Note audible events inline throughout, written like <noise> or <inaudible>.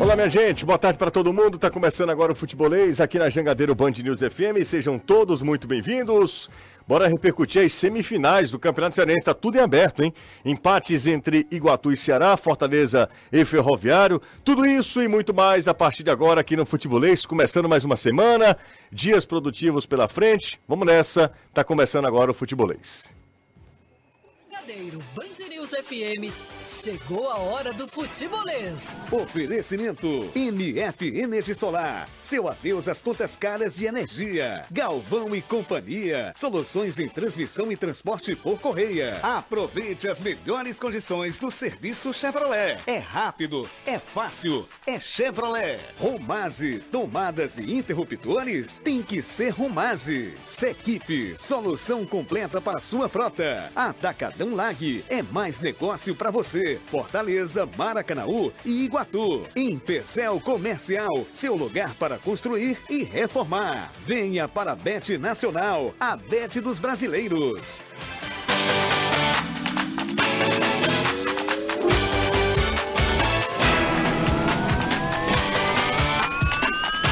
Olá, minha gente, boa tarde para todo mundo. Tá começando agora o Futebolês aqui na Jangadeiro Band News FM. Sejam todos muito bem-vindos. Bora repercutir as semifinais do Campeonato Cearense. Tá tudo em aberto, hein? Empates entre Iguatu e Ceará, Fortaleza e Ferroviário. Tudo isso e muito mais a partir de agora aqui no Futebolês. Começando mais uma semana, dias produtivos pela frente. Vamos nessa. Tá começando agora o Futebolês. Jangadeiro Band News FM, chegou a hora do futebolês. Oferecimento MF Energia Solar. Seu adeus às contas caras de energia. Galvão e Companhia. Soluções em transmissão e transporte por correia. Aproveite as melhores condições do serviço Chevrolet. É rápido, é fácil, é Chevrolet. Romase, tomadas e interruptores tem que ser Romase. Sequipe, solução completa para sua frota. Atacadão É mais negócio para você. Fortaleza, Maracanaú e Iguatu. Empecel Comercial, seu lugar para construir e reformar. Venha para a Bet Nacional, a Bet dos brasileiros.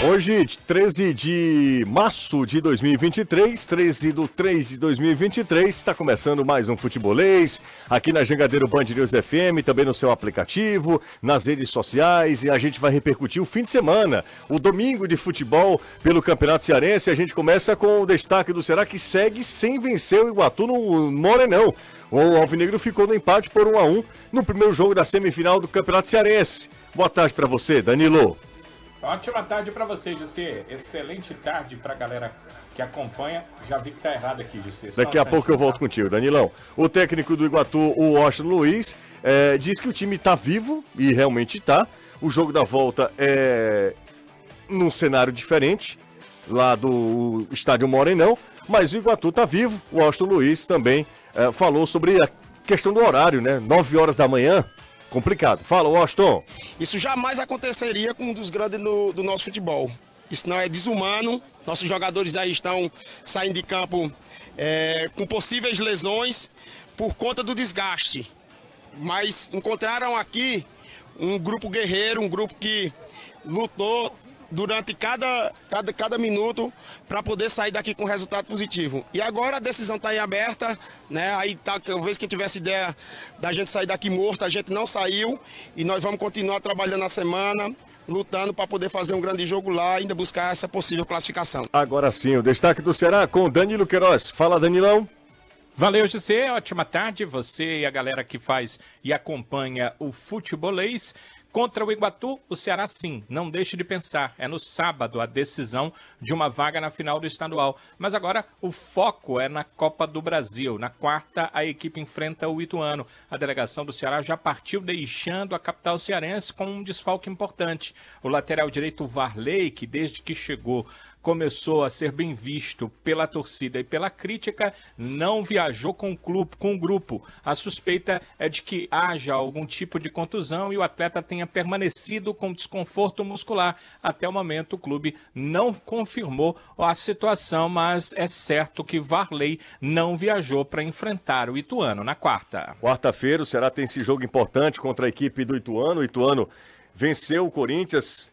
Hoje, 13 de março de 2023, 13 do 3 de 2023, está começando mais um Futebolês, aqui na Jangadeiro Band News FM, também no seu aplicativo, nas redes sociais, e a gente vai repercutir o fim de semana, o domingo de futebol pelo Campeonato Cearense. A gente começa com o destaque do Será que segue sem vencer o Iguatu no Morenão. O Alvinegro ficou no empate por 1 a 1 no primeiro jogo da semifinal do Campeonato Cearense. Boa tarde para você, Danilo. Ótima tarde para você, José. Excelente tarde para a galera que acompanha. Já vi que tá errado aqui, José. Daqui a pouco eu volto contigo, Danilão. O técnico do Iguatu, o Washington Luiz, é, diz que o time está vivo e realmente está. O jogo da volta é num cenário diferente, lá do estádio Morenão, mas o Iguatu está vivo. O Washington Luiz também é, falou sobre a questão do horário, né? 9 horas da manhã, complicado. Fala, Washington. Isso jamais aconteceria com um dos grandes do, do nosso futebol. Isso não é desumano. Nossos jogadores aí estão saindo de campo é, com possíveis lesões por conta do desgaste. Mas encontraram aqui um grupo guerreiro, um grupo que lutou durante cada, cada, cada minuto para poder sair daqui com resultado positivo. E agora a decisão está em aberta, né? Aí tá, talvez quem tivesse ideia da gente sair daqui morto, a gente não saiu e nós vamos continuar trabalhando na semana. Lutando para poder fazer um grande jogo lá e ainda buscar essa possível classificação. Agora sim, o destaque do Ceará com Danilo Queiroz. Fala, Danilão. Valeu, José. Ótima tarde. Você e a galera que faz e acompanha o futebolês. Contra o Iguatu, o Ceará sim, não deixe de pensar. É no sábado a decisão de uma vaga na final do estadual. Mas agora o foco é na Copa do Brasil. Na quarta, a equipe enfrenta o Ituano. A delegação do Ceará já partiu deixando a capital cearense com um desfalque importante. O lateral direito Varley, que desde que chegou começou a ser bem visto pela torcida e pela crítica, não viajou com o, clube, com o grupo. A suspeita é de que haja algum tipo de contusão e o atleta tenha permanecido com desconforto muscular. Até o momento, o clube não confirmou a situação, mas é certo que Varley não viajou para enfrentar o Ituano na quarta. Quarta-feira, o Ceará tem esse jogo importante contra a equipe do Ituano. O Ituano venceu o Corinthians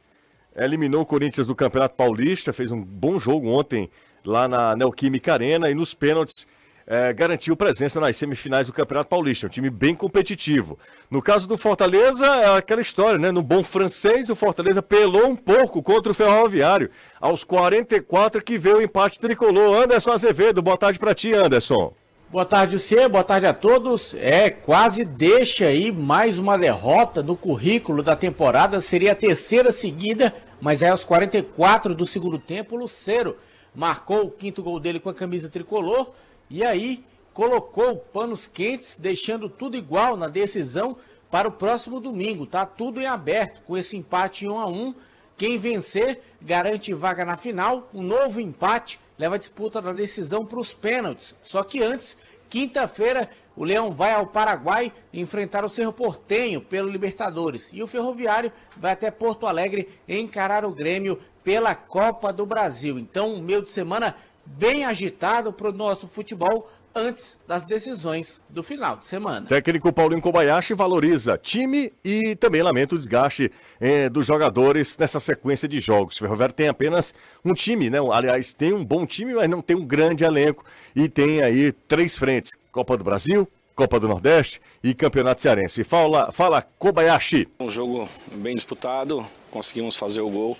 eliminou o Corinthians do Campeonato Paulista, fez um bom jogo ontem lá na Neoquímica Arena e nos pênaltis é, garantiu presença nas semifinais do Campeonato Paulista. Um time bem competitivo. No caso do Fortaleza, é aquela história, né? No bom francês, o Fortaleza pelou um pouco contra o Ferroviário. Aos 44 que veio o empate tricolor. Anderson Azevedo, boa tarde para ti, Anderson. Boa tarde, você. Boa tarde a todos. É, quase deixa aí mais uma derrota no currículo da temporada. Seria a terceira seguida mas aí aos 44 do segundo tempo, o Lucero marcou o quinto gol dele com a camisa tricolor e aí colocou panos quentes, deixando tudo igual na decisão para o próximo domingo. Tá tudo em aberto com esse empate em 1 a 1. Quem vencer garante vaga na final. Um novo empate leva a disputa da decisão para os pênaltis. Só que antes, quinta-feira, o Leão vai ao Paraguai enfrentar o Cerro Portenho pelo Libertadores. E o Ferroviário vai até Porto Alegre encarar o Grêmio pela Copa do Brasil. Então, um meio de semana bem agitado para o nosso futebol antes das decisões do final de semana. Técnico Paulinho Kobayashi valoriza time e também lamenta o desgaste eh, dos jogadores nessa sequência de jogos. O Ferroviário tem apenas um time, né? Aliás, tem um bom time, mas não tem um grande elenco e tem aí três frentes: Copa do Brasil, Copa do Nordeste e Campeonato Cearense. Fala, fala Kobayashi. Um jogo bem disputado, conseguimos fazer o gol.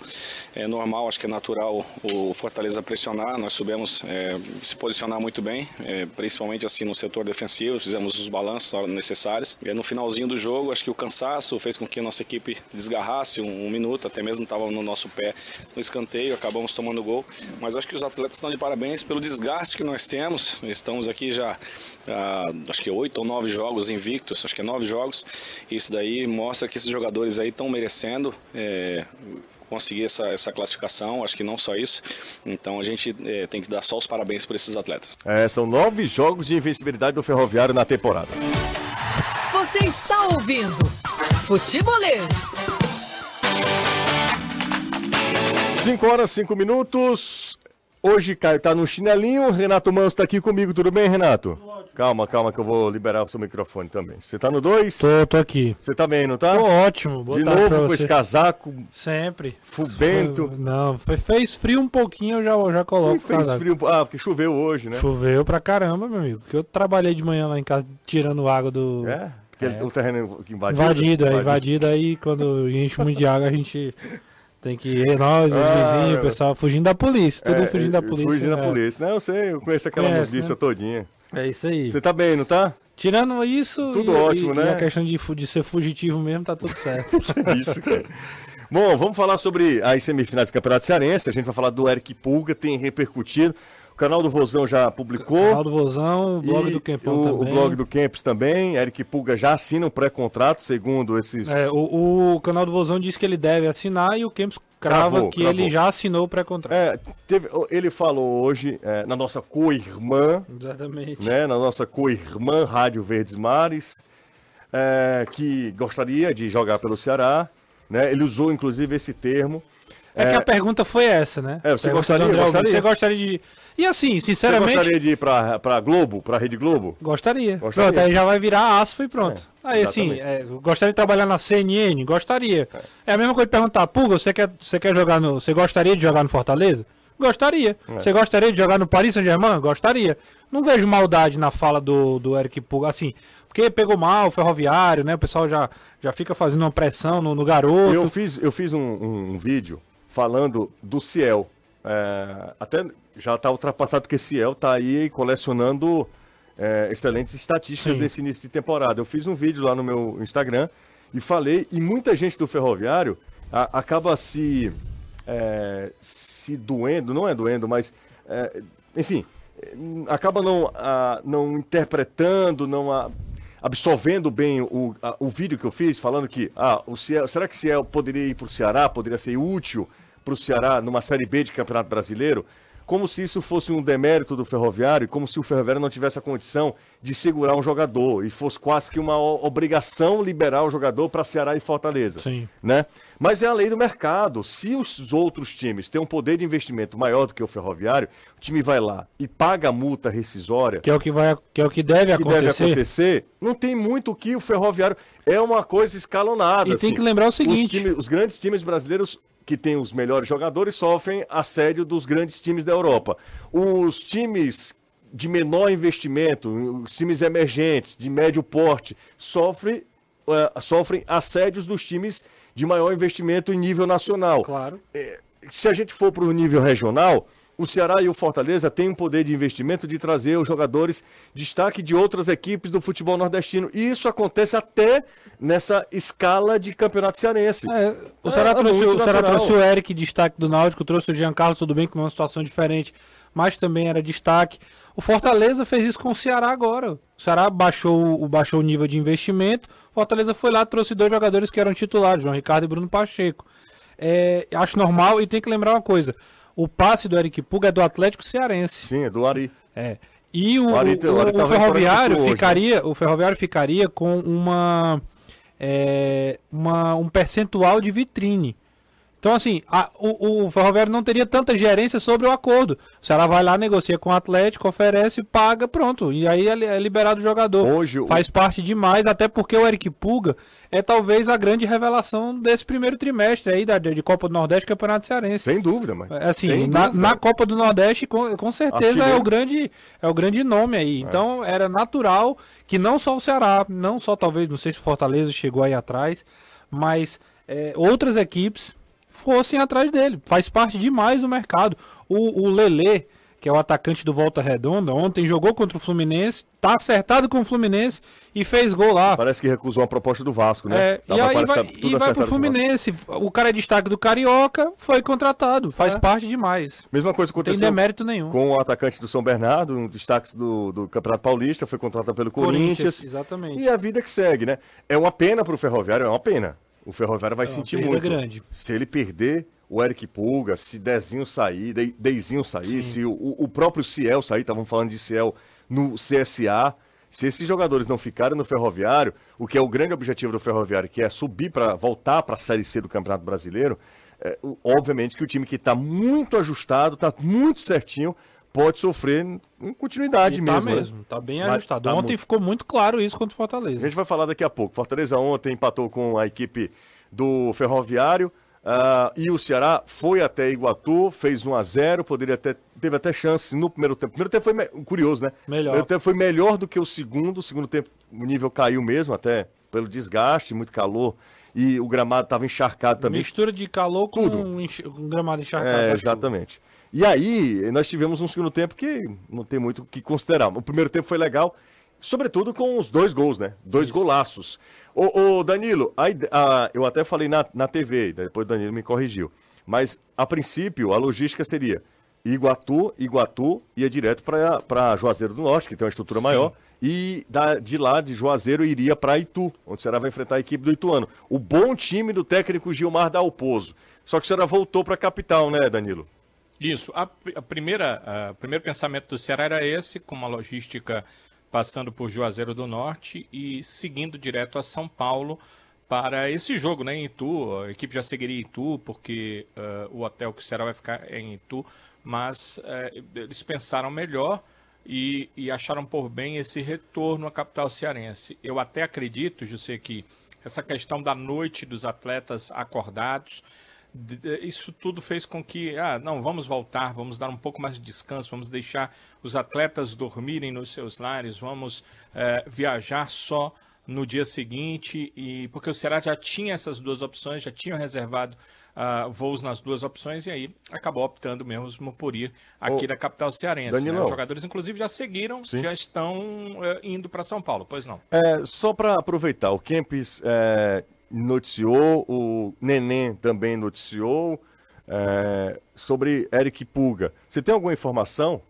É normal, acho que é natural o Fortaleza pressionar. Nós soubemos é, se posicionar muito bem, é, principalmente assim no setor defensivo, fizemos os balanços necessários. E no finalzinho do jogo, acho que o cansaço fez com que a nossa equipe desgarrasse um, um minuto, até mesmo estava no nosso pé no escanteio, acabamos tomando gol. Mas acho que os atletas estão de parabéns pelo desgaste que nós temos. Estamos aqui já, ah, acho que oito ou nove jogos invictos, acho que é nove jogos. Isso daí mostra que esses jogadores aí estão merecendo. É, conseguir essa, essa classificação, acho que não só isso. Então a gente é, tem que dar só os parabéns por esses atletas. É, são nove jogos de invencibilidade do Ferroviário na temporada. Você está ouvindo Futebolês. 5 horas, 5 minutos. Hoje Caio tá no chinelinho, Renato Manso tá aqui comigo, tudo bem, Renato? Calma, calma que eu vou liberar o seu microfone também. Você tá no 2? Tô, tô aqui. Você tá bem, não tá? Tô ótimo. Boa De novo com esse casaco. Sempre. Fubento. Foi, não, foi, fez frio um pouquinho, eu já, já coloco fez casaco. frio, ah, porque choveu hoje, né? Choveu pra caramba, meu amigo. Porque eu trabalhei de manhã lá em casa tirando água do... É? Porque é. o terreno invadido? Invadido, é, invadido. Aí quando enche muito de água, a gente... Tem que ir, nós, os ah, vizinhos, o pessoal fugindo da polícia, tudo é, fugindo da polícia. Fugindo é. da polícia. Não, eu sei, eu conheço aquela Conhece, né? todinha. É isso aí. Você tá bem, não tá? Tirando isso. Tudo e, ótimo, e, né? E a questão de, de ser fugitivo mesmo, tá tudo certo. <laughs> isso, cara. Bom, vamos falar sobre as semifinais do Campeonato Cearense. A gente vai falar do Eric Pulga, tem repercutido. O canal do Vozão já publicou. O canal do Vozão, o blog do Campão o, também. O blog do Campos também. Eric Pulga já assina um pré-contrato, segundo esses. É, o, o, canal do Vozão diz que ele deve assinar e o Campos crava cravou, que cravou. ele já assinou o pré-contrato. É, teve, ele falou hoje é, na nossa co-irmã. Exatamente. Né, na nossa co-irmã Rádio Verdes Mares, é, que gostaria de jogar pelo Ceará. Né, ele usou inclusive esse termo. É, que a é, pergunta foi essa, né? É, você gostaria, gostaria? Você gostaria de. E assim, sinceramente. Você gostaria de ir pra, pra Globo, pra Rede Globo? Gostaria. gostaria. Pronto, aí já vai virar aspa e pronto. É, aí assim, é, gostaria de trabalhar na CNN? Gostaria. É, é a mesma coisa de perguntar, Puga, você quer, você quer jogar no. Você gostaria de jogar no Fortaleza? Gostaria. É. Você gostaria de jogar no Paris Saint-Germain? Gostaria. Não vejo maldade na fala do, do Eric Puga, assim, porque pegou mal o ferroviário, né? O pessoal já, já fica fazendo uma pressão no, no garoto. Eu fiz, eu fiz um, um, um vídeo falando do Ciel. É, até já está ultrapassado porque Ciel está aí colecionando é, excelentes estatísticas Sim. desse início de temporada. Eu fiz um vídeo lá no meu Instagram e falei, e muita gente do ferroviário a, acaba se, é, se doendo, não é doendo, mas é, enfim, acaba não, a, não interpretando, não a, absorvendo bem o, o vídeo que eu fiz, falando que ah, o Ciel, será que Ciel poderia ir para o Ceará, poderia ser útil para o Ceará numa Série B de Campeonato Brasileiro, como se isso fosse um demérito do Ferroviário, como se o Ferroviário não tivesse a condição de segurar um jogador e fosse quase que uma obrigação liberar o jogador para Ceará e Fortaleza. Sim. Né? Mas é a lei do mercado. Se os outros times têm um poder de investimento maior do que o Ferroviário, o time vai lá e paga a multa rescisória. Que é o que, vai, que, é o que deve que acontecer. deve acontecer. Não tem muito o que o Ferroviário. É uma coisa escalonada. E assim. tem que lembrar o seguinte: os, time, os grandes times brasileiros que tem os melhores jogadores sofrem assédio dos grandes times da Europa. Os times de menor investimento, os times emergentes, de médio porte, sofrem, uh, sofrem assédios dos times de maior investimento em nível nacional. Claro. É, se a gente for para o nível regional, o Ceará e o Fortaleza têm um poder de investimento de trazer os jogadores destaque de outras equipes do futebol nordestino. E isso acontece até nessa escala de campeonato cearense. É, o, Ceará é, trouxe, é o Ceará trouxe o Eric, destaque do Náutico, trouxe o Giancarlo, tudo bem que numa situação diferente, mas também era destaque. O Fortaleza fez isso com o Ceará agora. O Ceará baixou, baixou o nível de investimento. O Fortaleza foi lá, trouxe dois jogadores que eram titulares, João Ricardo e Bruno Pacheco. É, acho normal e tem que lembrar uma coisa. O passe do Eric Puga é do Atlético Cearense. Sim, é do Ari. É. E o, o, Ari, o, o, o Ferroviário hoje, ficaria, né? o Ferroviário ficaria com uma, é, uma um percentual de vitrine. Então, assim, a, o, o Ferroviário não teria tanta gerência sobre o acordo. O Ceará vai lá, negocia com o Atlético, oferece, paga, pronto. E aí é, é liberado o jogador. Hoje, Faz parte demais, até porque o Eric Puga é talvez a grande revelação desse primeiro trimestre aí da, de Copa do Nordeste e Campeonato Cearense. Sem dúvida, mas. Assim, na, na, Copa do Nordeste, com, com certeza é o, grande, é o grande nome aí. É. Então, era natural que não só o Ceará, não só talvez, não sei se o Fortaleza chegou aí atrás, mas é, outras equipes fossem atrás dele. Faz parte demais do mercado. O, o Lelê, que é o atacante do Volta Redonda, ontem jogou contra o Fluminense, tá acertado com o Fluminense e fez gol lá. Parece que recusou a proposta do Vasco, né? É, e aí vai, e vai pro Fluminense. O cara é destaque do Carioca, foi contratado, faz é. parte demais. Mesma coisa aconteceu Tem demérito nenhum. com o atacante do São Bernardo, um destaque do, do Campeonato Paulista, foi contratado pelo Corinthians. Corinthians. Exatamente. E a vida que segue, né? É uma pena pro Ferroviário, é uma pena. O Ferroviário vai é sentir muito. grande. Se ele perder o Eric Pulga, se Dezinho sair, De, Deizinho sair, Sim. se o, o, próprio Ciel sair, estavam falando de Ciel no CSA. Se esses jogadores não ficarem no Ferroviário, o que é o grande objetivo do Ferroviário, que é subir para voltar para a Série C do Campeonato Brasileiro, é, obviamente que o time que está muito ajustado, está muito certinho, pode sofrer em continuidade tá mesmo. Tá mesmo, tá bem Mas ajustado. Tá ontem muito... ficou muito claro isso contra o Fortaleza. A gente vai falar daqui a pouco. Fortaleza ontem empatou com a equipe do Ferroviário. Uh, e o Ceará foi até Iguatu, fez 1 a 0 poderia até, teve até chance no primeiro tempo. O primeiro tempo foi me... curioso, né? Melhor. O primeiro tempo foi melhor do que o segundo. O segundo tempo o nível caiu mesmo, até pelo desgaste, muito calor. E o gramado estava encharcado também. Mistura de calor com Tudo. um, um gramado encharcado. É, exatamente. E aí, nós tivemos um segundo tempo que não tem muito o que considerar. O primeiro tempo foi legal, sobretudo com os dois gols, né? Dois Isso. golaços. Ô, ô Danilo, a, a, eu até falei na, na TV, depois o Danilo me corrigiu. Mas, a princípio, a logística seria Iguatu, Iguatu ia direto para Juazeiro do Norte, que tem uma estrutura Sim. maior, e da, de lá, de Juazeiro, iria para Itu, onde o Ceará vai enfrentar a equipe do Ituano. O bom time do técnico Gilmar Dalpozo. Só que o Ceará voltou para a capital, né, Danilo? Isso. A, a primeira, o primeiro pensamento do Ceará era esse, com uma logística passando por Juazeiro do Norte e seguindo direto a São Paulo para esse jogo, né, em Itu. A equipe já seguiria em Itu, porque uh, o hotel que o Ceará vai ficar é em Itu, mas uh, eles pensaram melhor e, e, acharam por bem esse retorno à capital cearense. Eu até acredito, José, que essa questão da noite dos atletas acordados isso tudo fez com que, ah, não, vamos voltar, vamos dar um pouco mais de descanso, vamos deixar os atletas dormirem nos seus lares, vamos é, viajar só no dia seguinte, e porque o Ceará já tinha essas duas opções, já tinha reservado uh, voos nas duas opções, e aí acabou optando mesmo por ir aqui Ô, da capital cearense. Né? Os jogadores, inclusive, já seguiram, Sim. já estão uh, indo para São Paulo, pois não. É, só para aproveitar, o Kempis é, noticiou, o Neném também noticiou é, sobre Eric Puga. Você tem alguma informação?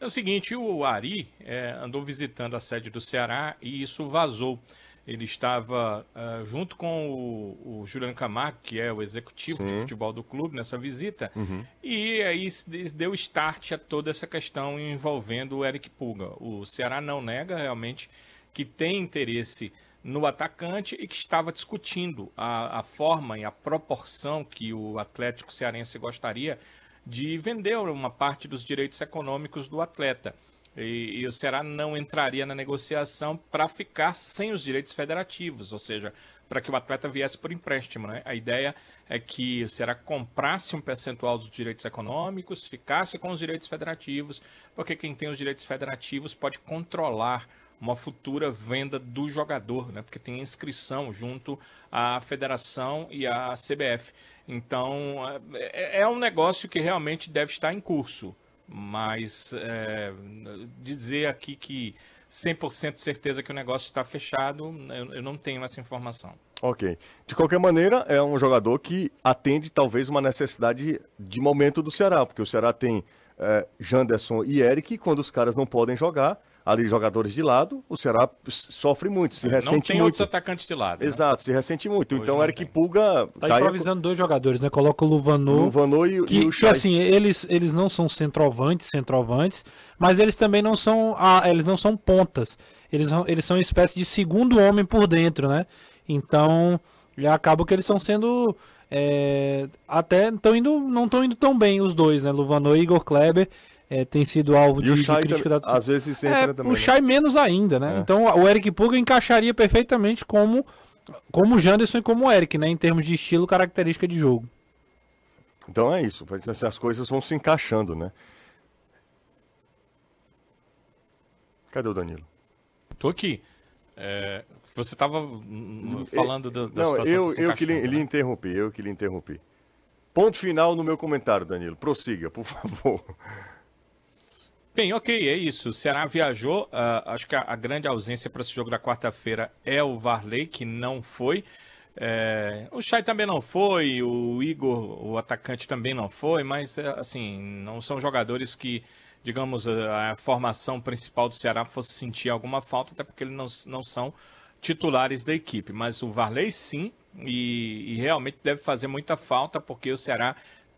É o seguinte, o Ari é, andou visitando a sede do Ceará e isso vazou. Ele estava uh, junto com o, o, Juliano Camargo, que é o executivo Sim. de futebol do clube, nessa visita, uhum. e aí deu start a toda essa questão envolvendo o Eric Puga. O Ceará não nega realmente que tem interesse no atacante e que estava discutindo a, a forma e a proporção que o Atlético Cearense gostaria de vender uma parte dos direitos econômicos do atleta. E, e, o Ceará não entraria na negociação para ficar sem os direitos federativos, ou seja, para que o atleta viesse por empréstimo. Né? A ideia é que o Ceará comprasse um percentual dos direitos econômicos, ficasse com os direitos federativos, porque quem tem os direitos federativos pode controlar uma futura venda do jogador, né? Porque tem inscrição junto à federação e à CBF. Então é, é um negócio que realmente deve estar em curso, mas é, dizer aqui que 100% certeza que o negócio está fechado, eu, eu não tenho essa informação. Ok. De qualquer maneira, é um jogador que atende talvez uma necessidade de momento do Ceará, porque o Ceará tem é, Janderson e Eric, quando os caras não podem jogar, ali jogadores de lado, o Ceará sofre muito, se ressente muito. Não tem muito. outros atacantes de lado. Né? Exato, se ressente muito. Hoje então Eric tem. Pulga... Tá improvisando dois jogadores, né? Coloca o Luvanô... Luvanô e, que, e o Que assim, eles, eles não são centroavantes, centroavantes, mas eles também não são, ah, eles não são pontas. Eles, eles são uma espécie de segundo homem por dentro, né? Então acaba que eles estão sendo. É, até estão indo, não estão indo tão bem os dois, né? Luvano e Igor Kleber é, tem sido alvo de, de crítica da Às vezes entra é, também. O Chay né? menos ainda, né? É. Então o Eric Puga encaixaria perfeitamente como, como o Janderson e como o Eric, né? Em termos de estilo, característica de jogo. Então é isso, as coisas vão se encaixando, né? Cadê o Danilo? Tô aqui. É, você estava falando da, da Não, situação eu, eu que lhe, né? lhe interrompi, eu que lhe interrompi. Ponto final no meu comentário, Danilo. Prossiga, por <laughs> favor. Bem, ok, é isso. O Ceará viajou. Uh, acho que a, a, grande ausência para esse jogo da quarta-feira é o Varley, que não foi. É, o Chay também não foi, o Igor, o atacante, também não foi, mas, é, assim, não são jogadores que, digamos, a, a, formação principal do Ceará fosse sentir alguma falta, até porque eles não, não são titulares da equipe. Mas o Varley, sim, e, e realmente deve fazer muita falta, porque o Ceará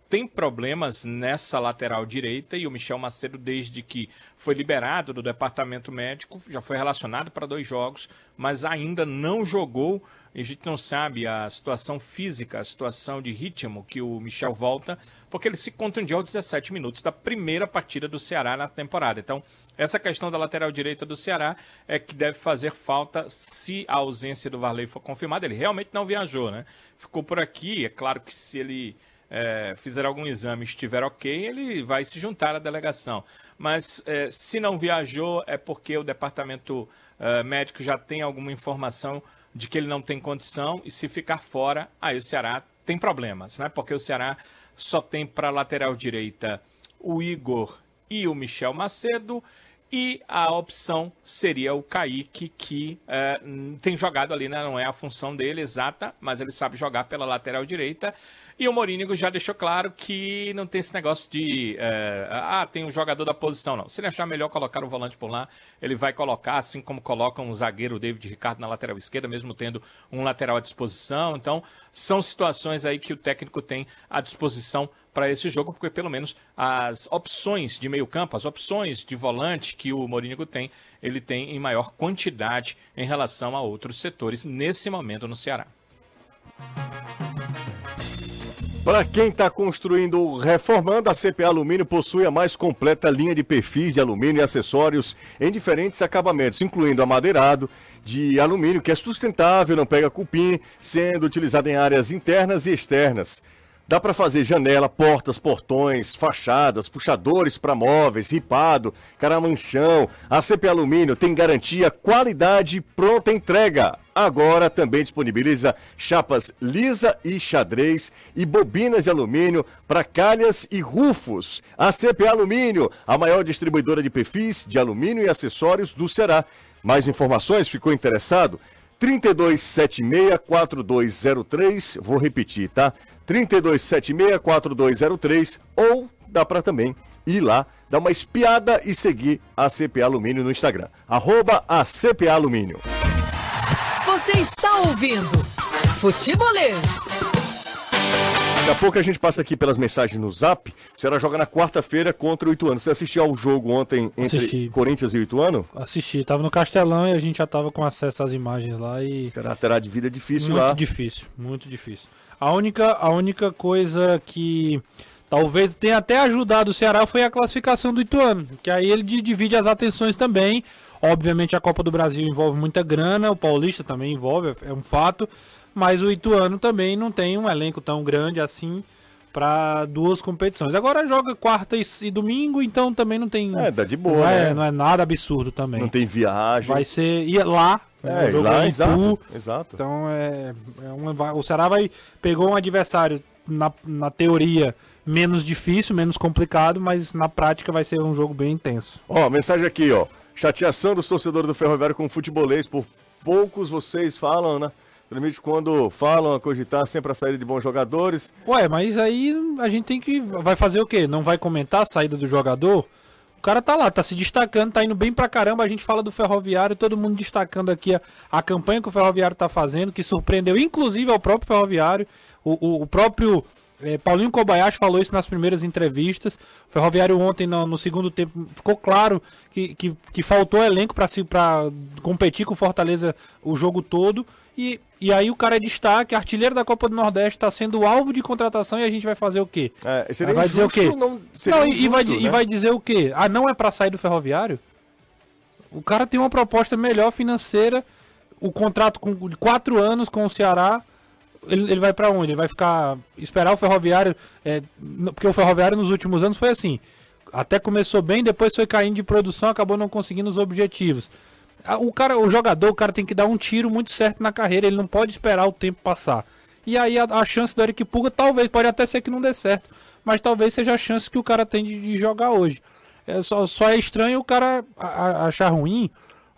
tem problemas nessa lateral direita e o Michel Macedo, desde que foi liberado do departamento médico, já foi relacionado para dois jogos, mas ainda não jogou. A gente não sabe a situação física, a situação de ritmo que o Michel volta, porque ele se contundiu aos 17 minutos da primeira partida do Ceará na temporada. Então, essa questão da lateral direita do Ceará é que deve fazer falta se a ausência do Varley for confirmada. Ele realmente não viajou, né? Ficou por aqui. É claro que se ele é, fizer algum exame estiver ok, ele vai se juntar à delegação. Mas é, se não viajou, é porque o departamento é, médico já tem alguma informação de que ele não tem condição, e se ficar fora, aí o Ceará tem problemas, né? Porque o Ceará só tem para lateral direita o Igor e o Michel Macedo, e a opção seria o Kaique, que é, tem jogado ali, né? não é a função dele exata, mas ele sabe jogar pela lateral direita. E o Morínigo já deixou claro que não tem esse negócio de. É, ah, tem um jogador da posição, não. Se ele achar melhor colocar o volante por lá, ele vai colocar, assim como coloca um zagueiro David Ricardo na lateral esquerda, mesmo tendo um lateral à disposição. Então, são situações aí que o técnico tem à disposição para esse jogo, porque pelo menos as opções de meio-campo, as opções de volante que o Morínigo tem, ele tem em maior quantidade em relação a outros setores nesse momento no Ceará. Para quem está construindo ou reformando, a CPA Alumínio possui a mais completa linha de perfis de alumínio e acessórios em diferentes acabamentos, incluindo amadeirado de alumínio, que é sustentável, não pega cupim, sendo utilizado em áreas internas e externas. Dá para fazer janela, portas, portões, fachadas, puxadores para móveis, ripado, caramanchão. A CP Alumínio tem garantia, qualidade pronta entrega. Agora também disponibiliza chapas lisa e xadrez e bobinas de alumínio para calhas e rufos. A CP Alumínio, a maior distribuidora de perfis de alumínio e acessórios do Ceará. Mais informações? Ficou interessado? 3276-4203, vou repetir, tá? 3276-4203 ou dá para também ir lá, dar uma espiada e seguir a CPA Alumínio no Instagram. Arroba a CPA Alumínio. Você está ouvindo Futebolês. Daqui a pouco a gente passa aqui pelas mensagens no Zap. O Ceará joga na quarta-feira contra o Ituano. Você assistiu ao jogo ontem entre Assisti. Corinthians e o Ituano? Assisti. Tava no Castelão e a gente já tava com acesso às imagens lá e... Será terá de vida difícil muito lá. Muito difícil, muito difícil. A única, a única coisa que talvez tenha até ajudado o Ceará foi a classificação do Ituano, que aí ele divide as atenções também. Obviamente a Copa do Brasil envolve muita grana, o Paulista também envolve, é um fato, mas o Ituano também não tem um elenco tão grande assim para duas competições. Agora joga quarta e, domingo, então também não tem. É, dá de boa. Não, né? é, não é nada absurdo também. Não tem viagem. Vai ser. E lá. É, jogo lá, exato, exato. Então é, é uma, o Ceará vai pegou um adversário na, na teoria menos difícil, menos complicado, mas na prática vai ser um jogo bem intenso. Ó, mensagem aqui, ó. Chateação dos torcedores do Ferroviário com o futebolês. Por poucos vocês falam, né? Principalmente quando falam a cogitar sempre a saída de bons jogadores. Ué, mas aí a gente tem que. Vai fazer o quê? Não vai comentar a saída do jogador? O cara tá lá, tá se destacando, tá indo bem pra caramba. A gente fala do Ferroviário, todo mundo destacando aqui a, a campanha que o Ferroviário tá fazendo, que surpreendeu inclusive ao próprio Ferroviário. O, o, o próprio é, Paulinho Kobayashi falou isso nas primeiras entrevistas. O Ferroviário ontem, no, no segundo tempo, ficou claro que, que, que faltou elenco para competir com o Fortaleza o jogo todo. E, e aí o cara é destaque, artilheiro da Copa do Nordeste, está sendo alvo de contratação e a gente vai fazer o quê? É, vai dizer o quê? injusto, Não, Não, e, e vai, injusto, e né? vai dizer o quê? Ah, não é pra sair do ferroviário? O cara tem uma proposta melhor financeira, o contrato com de quatro anos com o Ceará. Ele, ele vai pra onde? Ele vai ficar. esperar o ferroviário. é, porque o ferroviário nos últimos anos foi assim. Até começou bem, depois foi caindo de produção, acabou não conseguindo os objetivos. Ah, O cara, o jogador, o cara tem que dar um tiro muito certo na carreira, ele não pode esperar o tempo passar. E aí a, a chance do Eric Puga, talvez, pode até ser que não dê certo, mas talvez seja a chance que o cara tem de, de jogar hoje. É só, só é estranho o cara a- a- achar ruim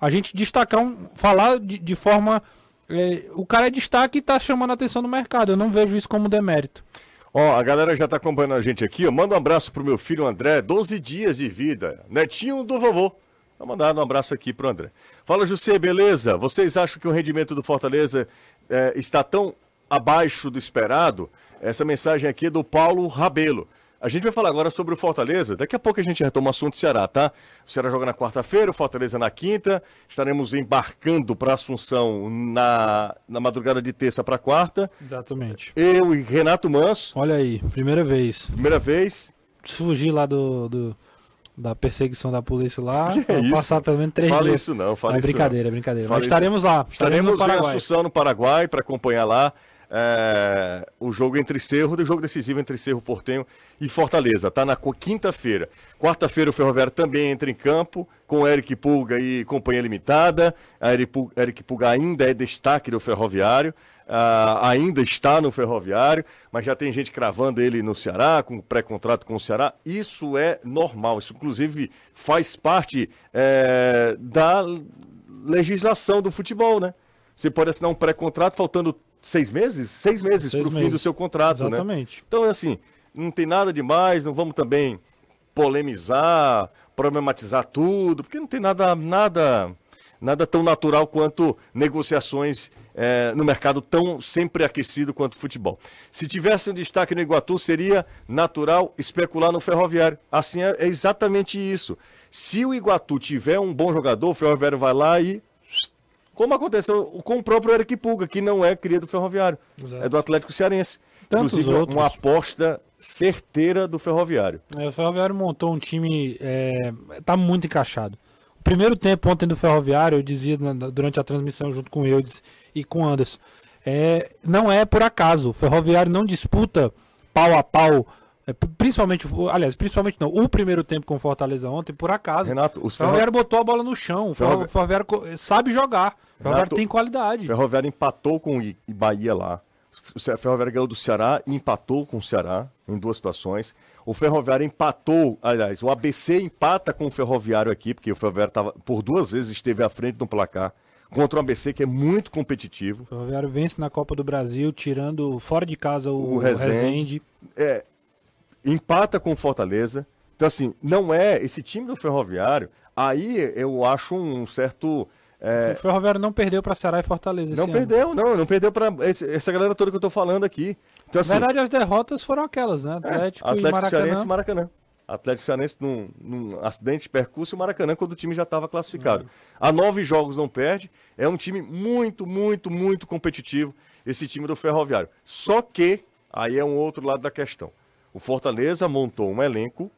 a gente destacar um. falar de, de forma. é, o cara é destaque e tá chamando a atenção do mercado. Eu não vejo isso como demérito. Ó, a galera já tá acompanhando a gente aqui, ó. Manda um abraço pro meu filho André, 12 dias de vida. Netinho do vovô. Tá mandando um abraço aqui pro André. Fala, José, beleza? Vocês acham que o rendimento do Fortaleza eh, está tão abaixo do esperado? Essa mensagem aqui é do Paulo Rabelo. A gente vai falar agora sobre o Fortaleza. Daqui a pouco a gente retoma o assunto do Ceará, tá? O Ceará joga na quarta-feira, o Fortaleza na quinta. Estaremos embarcando para Assunção na, na madrugada de terça para quarta. Exatamente. Eu e Renato Manso. Olha aí, primeira vez. Primeira vez. Fugir lá do, do- da perseguição da polícia lá. <laughs> É passar pelo menos três Fala dias. isso não, fala é isso brincadeira, não. é brincadeira. Fala Mas estaremos lá. Estaremos no Estaremos em Paraguai. Assunção, no Paraguai, para acompanhar lá é, o jogo entre Cerro, o jogo decisivo entre Cerro Portenho e Fortaleza. Tá na quinta-feira. Quarta-feira o Ferroviário também entra em campo com Eric Pulga e Companhia Limitada. A Eric Pulga ainda é destaque do Ferroviário. Ah, ainda está no Ferroviário, mas já tem gente cravando ele no Ceará, com pré-contrato com o Ceará. Isso é normal, isso inclusive faz parte é, da legislação do futebol, né? Você pode assinar um pré-contrato faltando seis meses? Seis meses para o fim do seu contrato, né? Exatamente. Então, assim, não tem nada demais, não vamos também polemizar, problematizar tudo, porque não tem nada, nada, nada tão natural quanto negociações eh, no mercado tão sempre aquecido quanto o futebol. Se tivesse um destaque no Iguatu, seria natural especular no Ferroviário. Assim, é, é exatamente isso. Se o Iguatu tiver um bom jogador, o Ferroviário vai lá e como aconteceu com o próprio Eric Pulga, que não é cria do Ferroviário, Exato. é do Atlético Cearense. Tantos Inclusive, outros. uma aposta certeira do Ferroviário. É, o Ferroviário montou um time. É, tá muito encaixado. O primeiro tempo ontem do Ferroviário, eu dizia durante a transmissão junto com o Eudes e com o Anderson, é, não é por acaso. O Ferroviário não disputa pau a pau. é, principalmente, aliás, principalmente não. O primeiro tempo com o Fortaleza ontem, por acaso. Renato, o Ferroviário botou a bola no chão. O Ferro- Ferrovi- o Ferroviário co- sabe jogar. O Ferroviário Renato, tem qualidade. O Ferroviário empatou com o Bahia lá. O Ferroviário ganhou do Ceará e empatou com o Ceará em duas situações. O Ferroviário empatou, aliás, o ABC empata com o Ferroviário aqui, porque o Ferroviário tava, por duas vezes esteve à frente no placar, contra o ABC, que é muito competitivo. O Ferroviário vence na Copa do Brasil, tirando fora de casa o, O Rezende. Rezende. É, empata com o Fortaleza. Então, assim, não é esse time do Ferroviário. Aí eu acho um certo. É, O Ferroviário não perdeu para Ceará e Fortaleza. não esse ano. perdeu, não, não perdeu para essa galera toda que eu tô falando aqui. Então, assim, Na verdade, as derrotas foram aquelas, né? é, Atlético, Atlético e Maracanã. Cearense e Maracanã. Atlético Cearense num, num acidente de percurso e o Maracanã quando o time já estava classificado. Uhum. Há nove jogos não perde. É um time muito, muito, muito competitivo, esse time do Ferroviário. Só que, aí é um outro lado da questão. O Fortaleza montou um elenco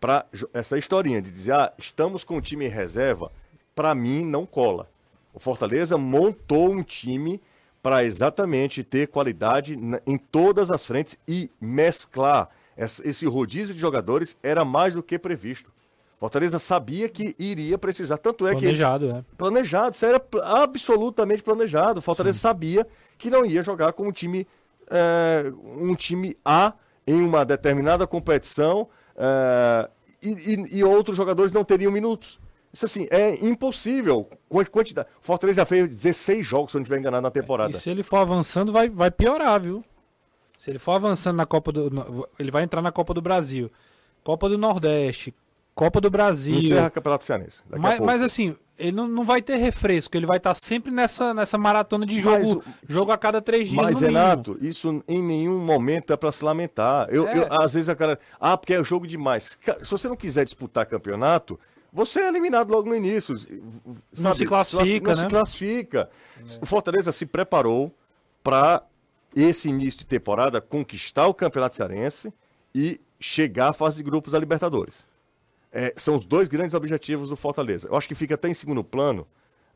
para essa historinha de dizer, ah, estamos com o time em reserva, para mim não cola. O Fortaleza montou um time para exatamente ter qualidade em todas as frentes e mesclar. Esse rodízio de jogadores era mais do que previsto. Fortaleza sabia que iria precisar, tanto é que Planejado, é. planejado, isso era absolutamente planejado. O Fortaleza sabia que não ia jogar com um time, é, um time A em uma determinada competição é, e, e- e outros jogadores não teriam minutos. Isso assim, é impossível. Quan- Quantidade. O Fortaleza já fez 16 jogos, se eu não estiver enganado, na temporada. E se ele for avançando, vai, vai piorar, viu? Se ele for avançando na Copa do. Ele vai entrar na Copa do Brasil. Copa do Nordeste. Copa do Brasil. Encerra Campeonato Cearense. Mas, mas assim, ele não, não vai ter refresco, ele vai estar sempre nessa, nessa maratona de jogo, Mas jogo a cada três dias. Mas, no mínimo. Renato, isso em nenhum momento é para se lamentar. Eu, É. eu- às vezes a cara. Ah, porque é jogo demais. Se você não quiser disputar campeonato, você é eliminado logo no início. Não se classifica, não né? se classifica. O Fortaleza se preparou para esse início de temporada conquistar o Campeonato Cearense e chegar à fase de grupos da Libertadores. É, são os dois grandes objetivos do Fortaleza. Eu acho que fica até em segundo plano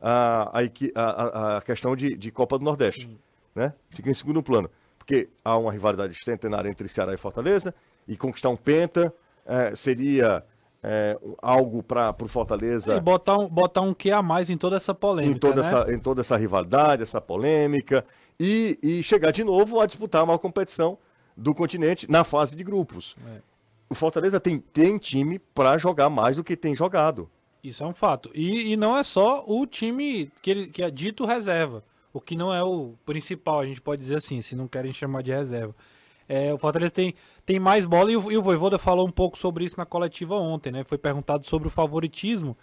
a, a, a, a questão de, de, Copa do Nordeste. Né? Fica em segundo plano. Porque há uma rivalidade centenária entre Ceará e Fortaleza, e conquistar um Penta é, seria é, algo para o Fortaleza. E botar um, botar um que a mais em toda essa polêmica. Em toda, né? essa, em toda essa rivalidade, essa polêmica. E, e chegar de novo a disputar uma competição do continente na fase de grupos. É. O Fortaleza tem, tem time para jogar mais do que tem jogado. Isso é um fato. E, e não é só o time que, ele, que é dito reserva. O que não é o principal, a gente pode dizer assim, se não querem chamar de reserva. É, o Fortaleza tem, tem mais bola e o, e o Voivoda falou um pouco sobre isso na coletiva ontem, né? Foi perguntado sobre o favoritismo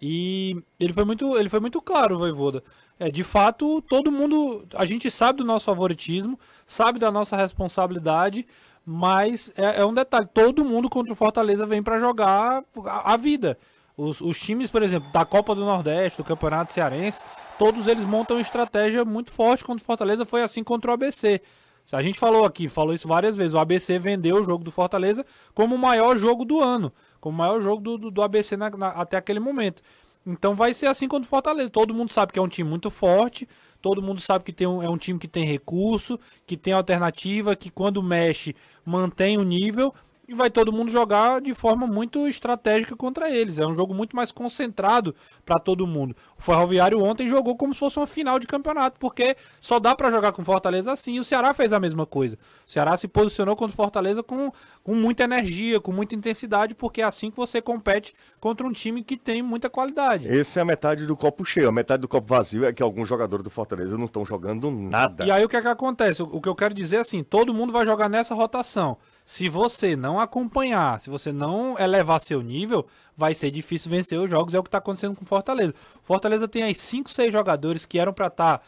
e ele foi muito, ele foi muito claro, o Voivoda. É, de fato, todo mundo, a gente sabe do nosso favoritismo, sabe da nossa responsabilidade, mas é, é um detalhe, todo mundo contra o Fortaleza vem para jogar a, a vida. Os, os, times, por exemplo, da Copa do Nordeste, do Campeonato Cearense, todos eles montam uma estratégia muito forte contra o Fortaleza, foi assim contra o ABC. A gente falou aqui, falou isso várias vezes. O ABC vendeu o jogo do Fortaleza como o maior jogo do ano, como o maior jogo do, do, do ABC na, na, até aquele momento. Então vai ser assim contra o Fortaleza. Todo mundo sabe que é um time muito forte, todo mundo sabe que tem um, é um time que tem recurso, que tem alternativa, que quando mexe mantém o nível e vai todo mundo jogar de forma muito estratégica contra eles. É um jogo muito mais concentrado para todo mundo. O Ferroviário ontem jogou como se fosse uma final de campeonato, porque só dá para jogar com Fortaleza assim. E o Ceará fez a mesma coisa. O Ceará se posicionou contra o Fortaleza com, com muita energia, com muita intensidade, porque é assim que você compete contra um time que tem muita qualidade. Esse é a metade do copo cheio. A metade do copo vazio é que alguns jogadores do Fortaleza não estão jogando nada. E aí o que é que acontece? O que eu quero dizer é assim, todo mundo vai jogar nessa rotação. Se você não acompanhar, se você não elevar seu nível, vai ser difícil vencer os jogos. É o que está acontecendo com Fortaleza. Fortaleza tem aí 5, 6 jogadores que eram para estar. Tá,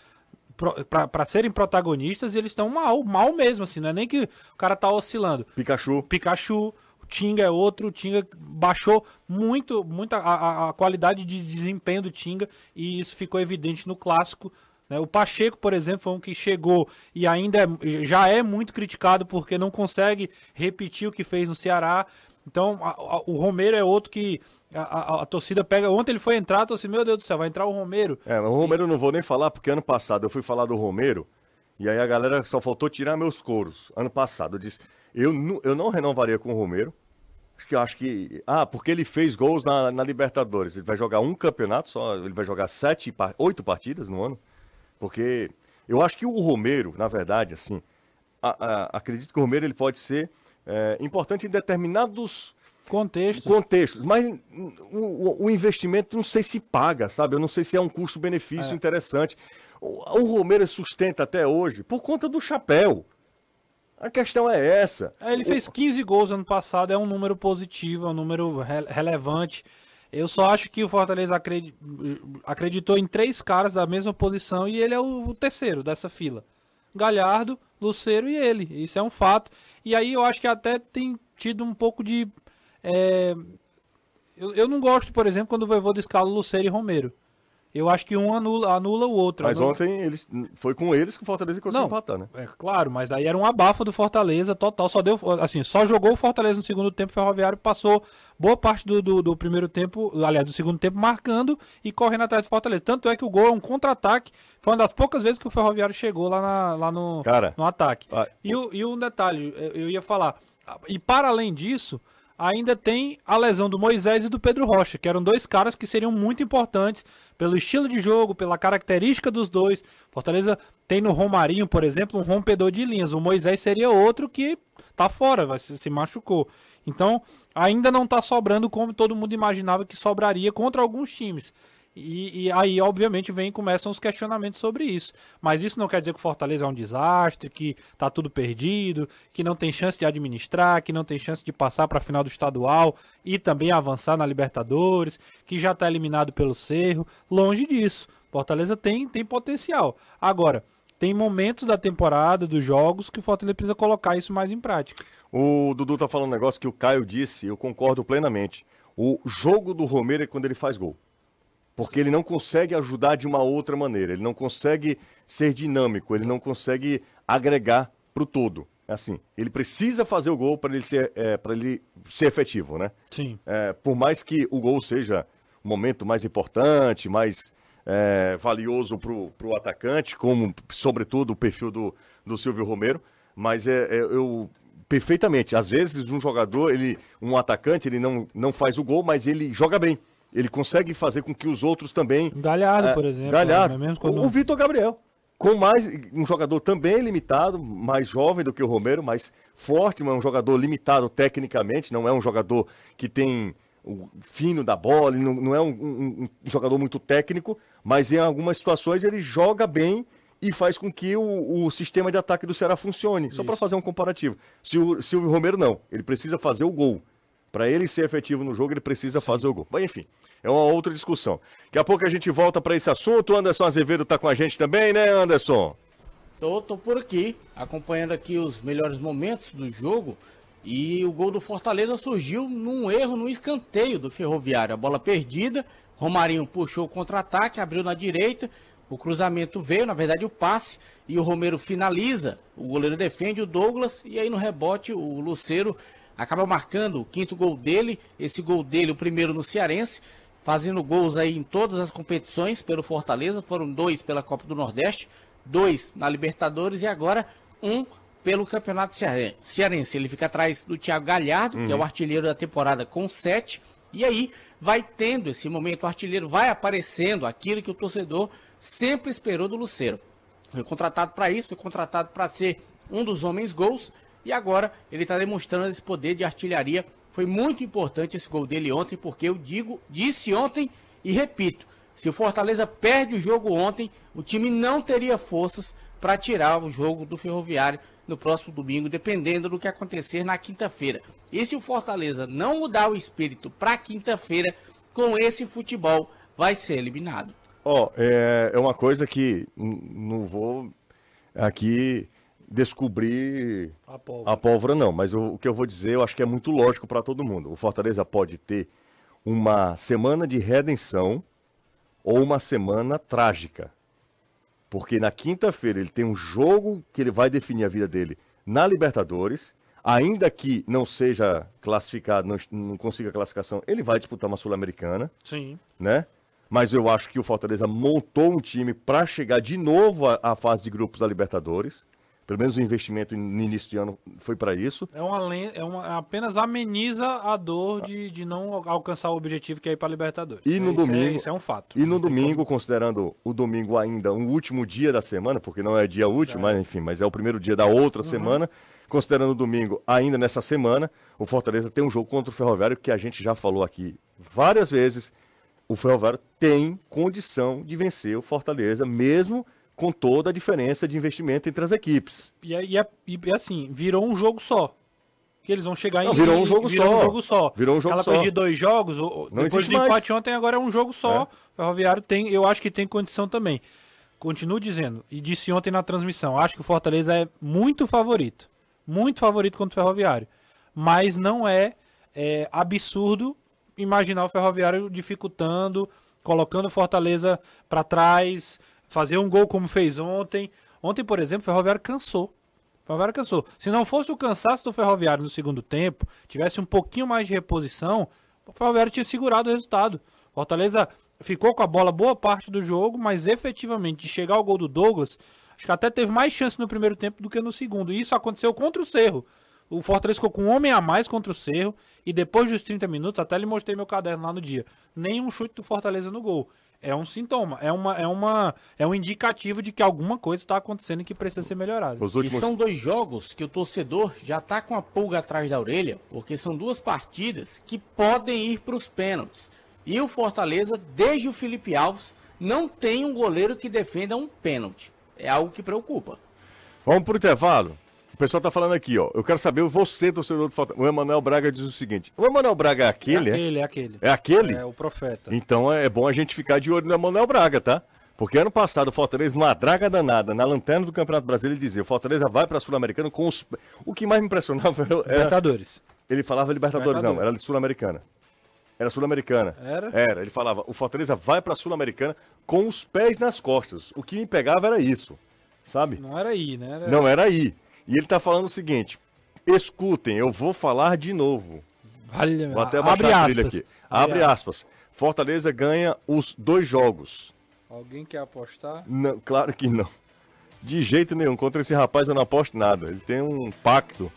para serem protagonistas e eles estão mal, mal mesmo, assim, não é nem que o cara tá oscilando. Pikachu. Pikachu, o Tinga é outro, o Tinga baixou muito, muito a, a, a qualidade de desempenho do Tinga e isso ficou evidente no clássico? O Pacheco, por exemplo, foi um que chegou e ainda é, já é muito criticado porque não consegue repetir o que fez no Ceará. Então, a, a, o Romero é outro que a, a, torcida pega. Ontem ele foi entrar, a torcida, meu Deus do céu, vai entrar o Romero. É, o Romero e... não vou nem falar, porque ano passado eu fui falar do Romero e aí a galera só faltou tirar meus coros. Ano passado eu disse: eu, eu não renovaria com o Romero. Acho que acho que. Ah, porque ele fez gols na, na Libertadores. Ele vai jogar um campeonato só, ele vai jogar sete, oito partidas no ano. Porque eu acho que o Romero, na verdade, assim, a, a, acredito que o Romero ele pode ser é, importante em determinados contextos, contextos mas o, o, investimento não sei se paga, sabe? Eu não sei se é um custo-benefício é. interessante. O, o Romero sustenta até hoje por conta do chapéu. A questão é essa. É, ele fez 15 gols ano passado, é um número positivo, é um número re relevante. Eu só acho que o Fortaleza acreditou em três caras da mesma posição e ele é o terceiro dessa fila. Galhardo, Luceiro e ele. Isso é um fato. E aí eu acho que até tem tido um pouco de. É... Eu, eu não gosto, por exemplo, quando o Voivoda escala Luceiro e Romero. Eu acho que um anula, anula o outro. Mas anula... ontem eles, foi com eles que o Fortaleza conseguiu empatar, né? É claro, mas aí era um abafo do Fortaleza total. Só deu, assim, só jogou o Fortaleza no segundo tempo, o Ferroviário passou boa parte do, do, do, primeiro tempo, aliás, do segundo tempo, marcando e correndo atrás do Fortaleza. Tanto é que o gol é um contra-ataque. Foi uma das poucas vezes que o Ferroviário chegou lá, na, lá no, Cara, no ataque. E, o, e um detalhe, eu ia falar. E para além disso, ainda tem a lesão do Moisés e do Pedro Rocha, que eram dois caras que seriam muito importantes pelo estilo de jogo, pela característica dos dois. Fortaleza tem no Romarinho, por exemplo, um rompedor de linhas. O Moisés seria outro que tá fora, se machucou. Então, ainda não tá sobrando como todo mundo imaginava que sobraria contra alguns times. E, e, aí, obviamente, vem começam os questionamentos sobre isso. Mas isso não quer dizer que o Fortaleza é um desastre, que tá tudo perdido, que não tem chance de administrar, que não tem chance de passar para a final do estadual e também avançar na Libertadores, que já está eliminado pelo Cerro. Longe disso. Fortaleza tem, tem potencial. Agora, tem momentos da temporada, dos jogos, que o Fortaleza precisa colocar isso mais em prática. O Dudu tá falando um negócio que o Caio disse, eu concordo plenamente O jogo do Romero é quando ele faz gol. Porque ele não consegue ajudar de uma outra maneira, ele não consegue ser dinâmico, ele não consegue agregar para o todo. Assim, ele precisa fazer o gol para ele, ser, é, ele ser efetivo, né? Sim. É, por mais que o gol seja o momento mais importante, mais é, valioso para o atacante, como sobretudo o perfil do, do Silvio Romero, mas é, é, eu perfeitamente. Às vezes um jogador, ele, um atacante, ele não, não faz o gol, mas ele joga bem. Ele consegue fazer com que os outros também. Galhardo, é, por exemplo. Galhardo. Né? Quando... O, Vitor Gabriel. Com mais um jogador também limitado, mais jovem do que o Romero, mais forte, mas é um jogador limitado tecnicamente, não é um jogador que tem o fino da bola, não, não é um, um, um, jogador muito técnico, mas em algumas situações ele joga bem e faz com que o, o sistema de ataque do Ceará funcione. Só para fazer um comparativo. Silvio Romero não, ele precisa fazer o gol. Para ele ser efetivo no jogo, ele precisa Sim. fazer o gol. Mas enfim, é uma outra discussão. Daqui a pouco a gente volta para esse assunto. O Anderson Azevedo está com a gente também, né, Anderson? Tô, tô por aqui, acompanhando aqui os melhores momentos do jogo. E o gol do Fortaleza surgiu num erro no escanteio do Ferroviário. A bola perdida, Romarinho puxou o contra-ataque, abriu na direita, o cruzamento veio, na verdade o passe, e o Romero finaliza. O goleiro defende o Douglas e aí no rebote o Luceiro acaba marcando o quinto gol dele. Esse gol dele, o primeiro no Cearense, fazendo gols aí em todas as competições pelo Fortaleza. Foram dois pela Copa do Nordeste, dois na Libertadores e agora um pelo Campeonato Cearense. Ele fica atrás do Thiago Galhardo, uhum. que é o uhum. artilheiro da temporada com sete. E aí vai tendo esse momento, o artilheiro vai aparecendo aquilo que o torcedor sempre esperou do Luceiro. Foi contratado para isso, foi contratado para ser um dos homens gols e agora ele está demonstrando esse poder de artilharia. Foi muito importante esse gol dele ontem, porque eu digo, disse ontem e repito, se o Fortaleza perde o jogo ontem, o time não teria forças para tirar o jogo do Ferroviário no próximo domingo, dependendo do que acontecer na quinta-feira. E se o Fortaleza não mudar o espírito para quinta-feira, com esse futebol vai ser eliminado. Ó, oh, é, é uma coisa que não vou aqui descobrir a pólvora, a pólvora não, mas o, o, que eu vou dizer eu acho que é muito lógico para todo mundo. O Fortaleza pode ter uma semana de redenção ou uma semana trágica. Porque na quinta-feira ele tem um jogo que ele vai definir a vida dele na Libertadores, ainda que não seja classificado, não, não consiga classificação, ele vai disputar uma Sul-Americana. Sim. Né? mas eu acho que o Fortaleza montou um time para chegar de novo à, à, fase de grupos da Libertadores. Pelo menos o investimento no início de ano foi para isso. É, uma, é uma, apenas ameniza a dor de, de não alcançar o objetivo que é ir para a Libertadores. E no isso domingo. É, isso é um fato. E no domingo, como... considerando o domingo ainda um último dia da semana, porque não é dia útil, é. mas enfim, mas é o primeiro dia da outra uhum. semana. Considerando o domingo ainda nessa semana, o Fortaleza tem um jogo contra o Ferroviário que a gente já falou aqui várias vezes o Ferroviário tem condição de vencer o Fortaleza, mesmo com toda a diferença de investimento entre as equipes. E, é, e, é, e é assim, virou um jogo só. Que eles vão chegar não, em. Virou um jogo virou só. Um jogo só. Virou um jogo Aquela só. de dois jogos, não depois do mais. empate ontem, agora é um jogo só. É. O Ferroviário tem, eu acho que tem condição também. Continuo dizendo, e disse ontem na transmissão, acho que o Fortaleza é muito favorito. Muito favorito contra o Ferroviário. Mas não é, é absurdo imaginar o Ferroviário dificultando, colocando o Fortaleza para trás, fazer um gol como fez ontem. Ontem, por exemplo, o Ferroviário cansou. O Ferroviário cansou. Se não fosse o cansaço do Ferroviário no segundo tempo, tivesse um pouquinho mais de reposição, o Ferroviário tinha segurado o resultado. Fortaleza ficou com a bola boa parte do jogo, mas efetivamente de chegar ao gol do Douglas, acho que até teve mais chance no primeiro tempo do que no segundo. E isso aconteceu contra o Cerro. O Fortaleza ficou com um homem a mais contra o Cerro. E depois dos 30 minutos, até lhe mostrei meu caderno lá no dia. Nenhum chute do Fortaleza no gol. É um sintoma, é, uma, é, uma, é um indicativo de que alguma coisa está acontecendo e que precisa ser melhorada. Últimos... E são dois jogos que o torcedor já está com a pulga atrás da orelha, porque são duas partidas que podem ir para os pênaltis. E o Fortaleza, desde o Felipe Alves, não tem um goleiro que defenda um pênalti. É algo que preocupa. Vamos para o intervalo. O pessoal tá falando aqui, ó. Eu quero saber, você, torcedor do Fortaleza. O Emanuel Braga diz o seguinte: o Emanuel Braga é aquele? É aquele, é aquele. É aquele? É o profeta. Então é bom a gente ficar de olho no Emanuel Braga, tá? Porque ano passado o Fortaleza, numa draga danada, na lanterna do Campeonato Brasileiro, ele dizia: o Fortaleza vai para a Sul-Americana com os. O que mais me impressionava era. Libertadores. Ele falava Libertadores, Libertadores. não, era Sul-Americana. Era Sul-Americana. Era? Era. Ele falava, o Fortaleza vai pra Sul-Americana com os pés nas costas. O que me pegava era isso, sabe? Não era aí, né? Era... Não era aí. E ele tá falando o seguinte: escutem, eu vou falar de novo. Olha, Vou até abre a trilha aspas. aqui. Abre aspas. Fortaleza ganha os dois jogos. Alguém quer apostar? Não, claro que não. De jeito nenhum. Contra esse rapaz eu não aposto nada. Ele tem um pacto.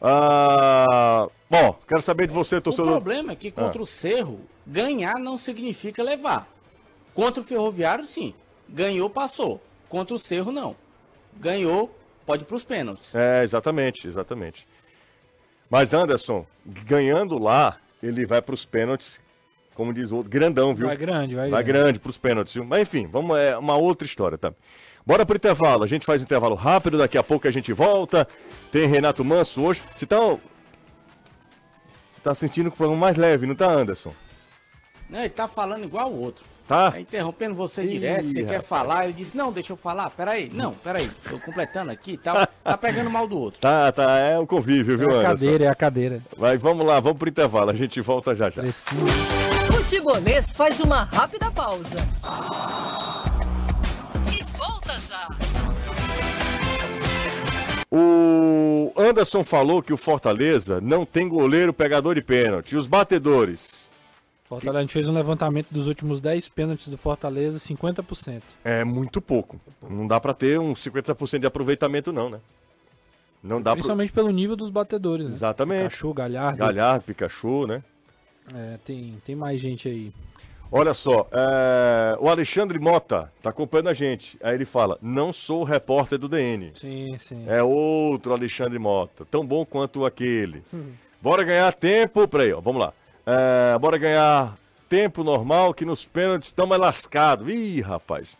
Ah, bom, quero saber de você, O torcedor. problema é que contra o Cerro, ganhar não significa levar. Contra o Ferroviário, sim. Ganhou, passou. Contra o Cerro, não. Ganhou, pode ir pros pênaltis. É, exatamente, exatamente. Mas Anderson, ganhando lá, ele vai para os pênaltis, como diz o outro, grandão, viu? Vai grande, vai, Vai grande para os pênaltis, viu? Mas enfim, vamos, é uma outra história, tá? Bora pro intervalo, a gente faz intervalo rápido, daqui a pouco a gente volta. Tem Renato Manso hoje. Você tá. Você tá sentindo que o programa mais leve, não tá, Anderson? Não, ele tá falando igual o outro. Tá? Tá interrompendo você Ih, direto, você quer rapaz. falar, ele diz, não, deixa eu falar, peraí, não, peraí, tô completando aqui e tal, tá pegando mal do outro. Tá, tá, é o convívio, viu, É a Anderson? cadeira, é a cadeira. Vai, vamos lá, vamos pro intervalo, a gente volta já já. Fresquinho. Futebolês faz uma rápida pausa. E volta já. O Anderson falou que o Fortaleza não tem goleiro pegador de pênalti. E os batedores? Fortaleza, a gente fez um levantamento dos últimos 10 pênaltis do Fortaleza, 50%. É muito pouco. Não dá pra ter um 50% de aproveitamento, não, né? Não dá. Principalmente pelo nível dos batedores, né? Exatamente. Pikachu, Galhardo. Galhardo, Pikachu, né? É, tem, tem mais gente aí. Olha só, é, o Alexandre Mota tá acompanhando a gente. Aí ele fala: não sou o repórter do DN. Sim, sim. É outro Alexandre Mota, tão bom quanto aquele. Bora ganhar tempo. Peraí, ó, vamos lá. É, bora ganhar tempo normal que nos pênaltis estamos lascados. Ih, rapaz.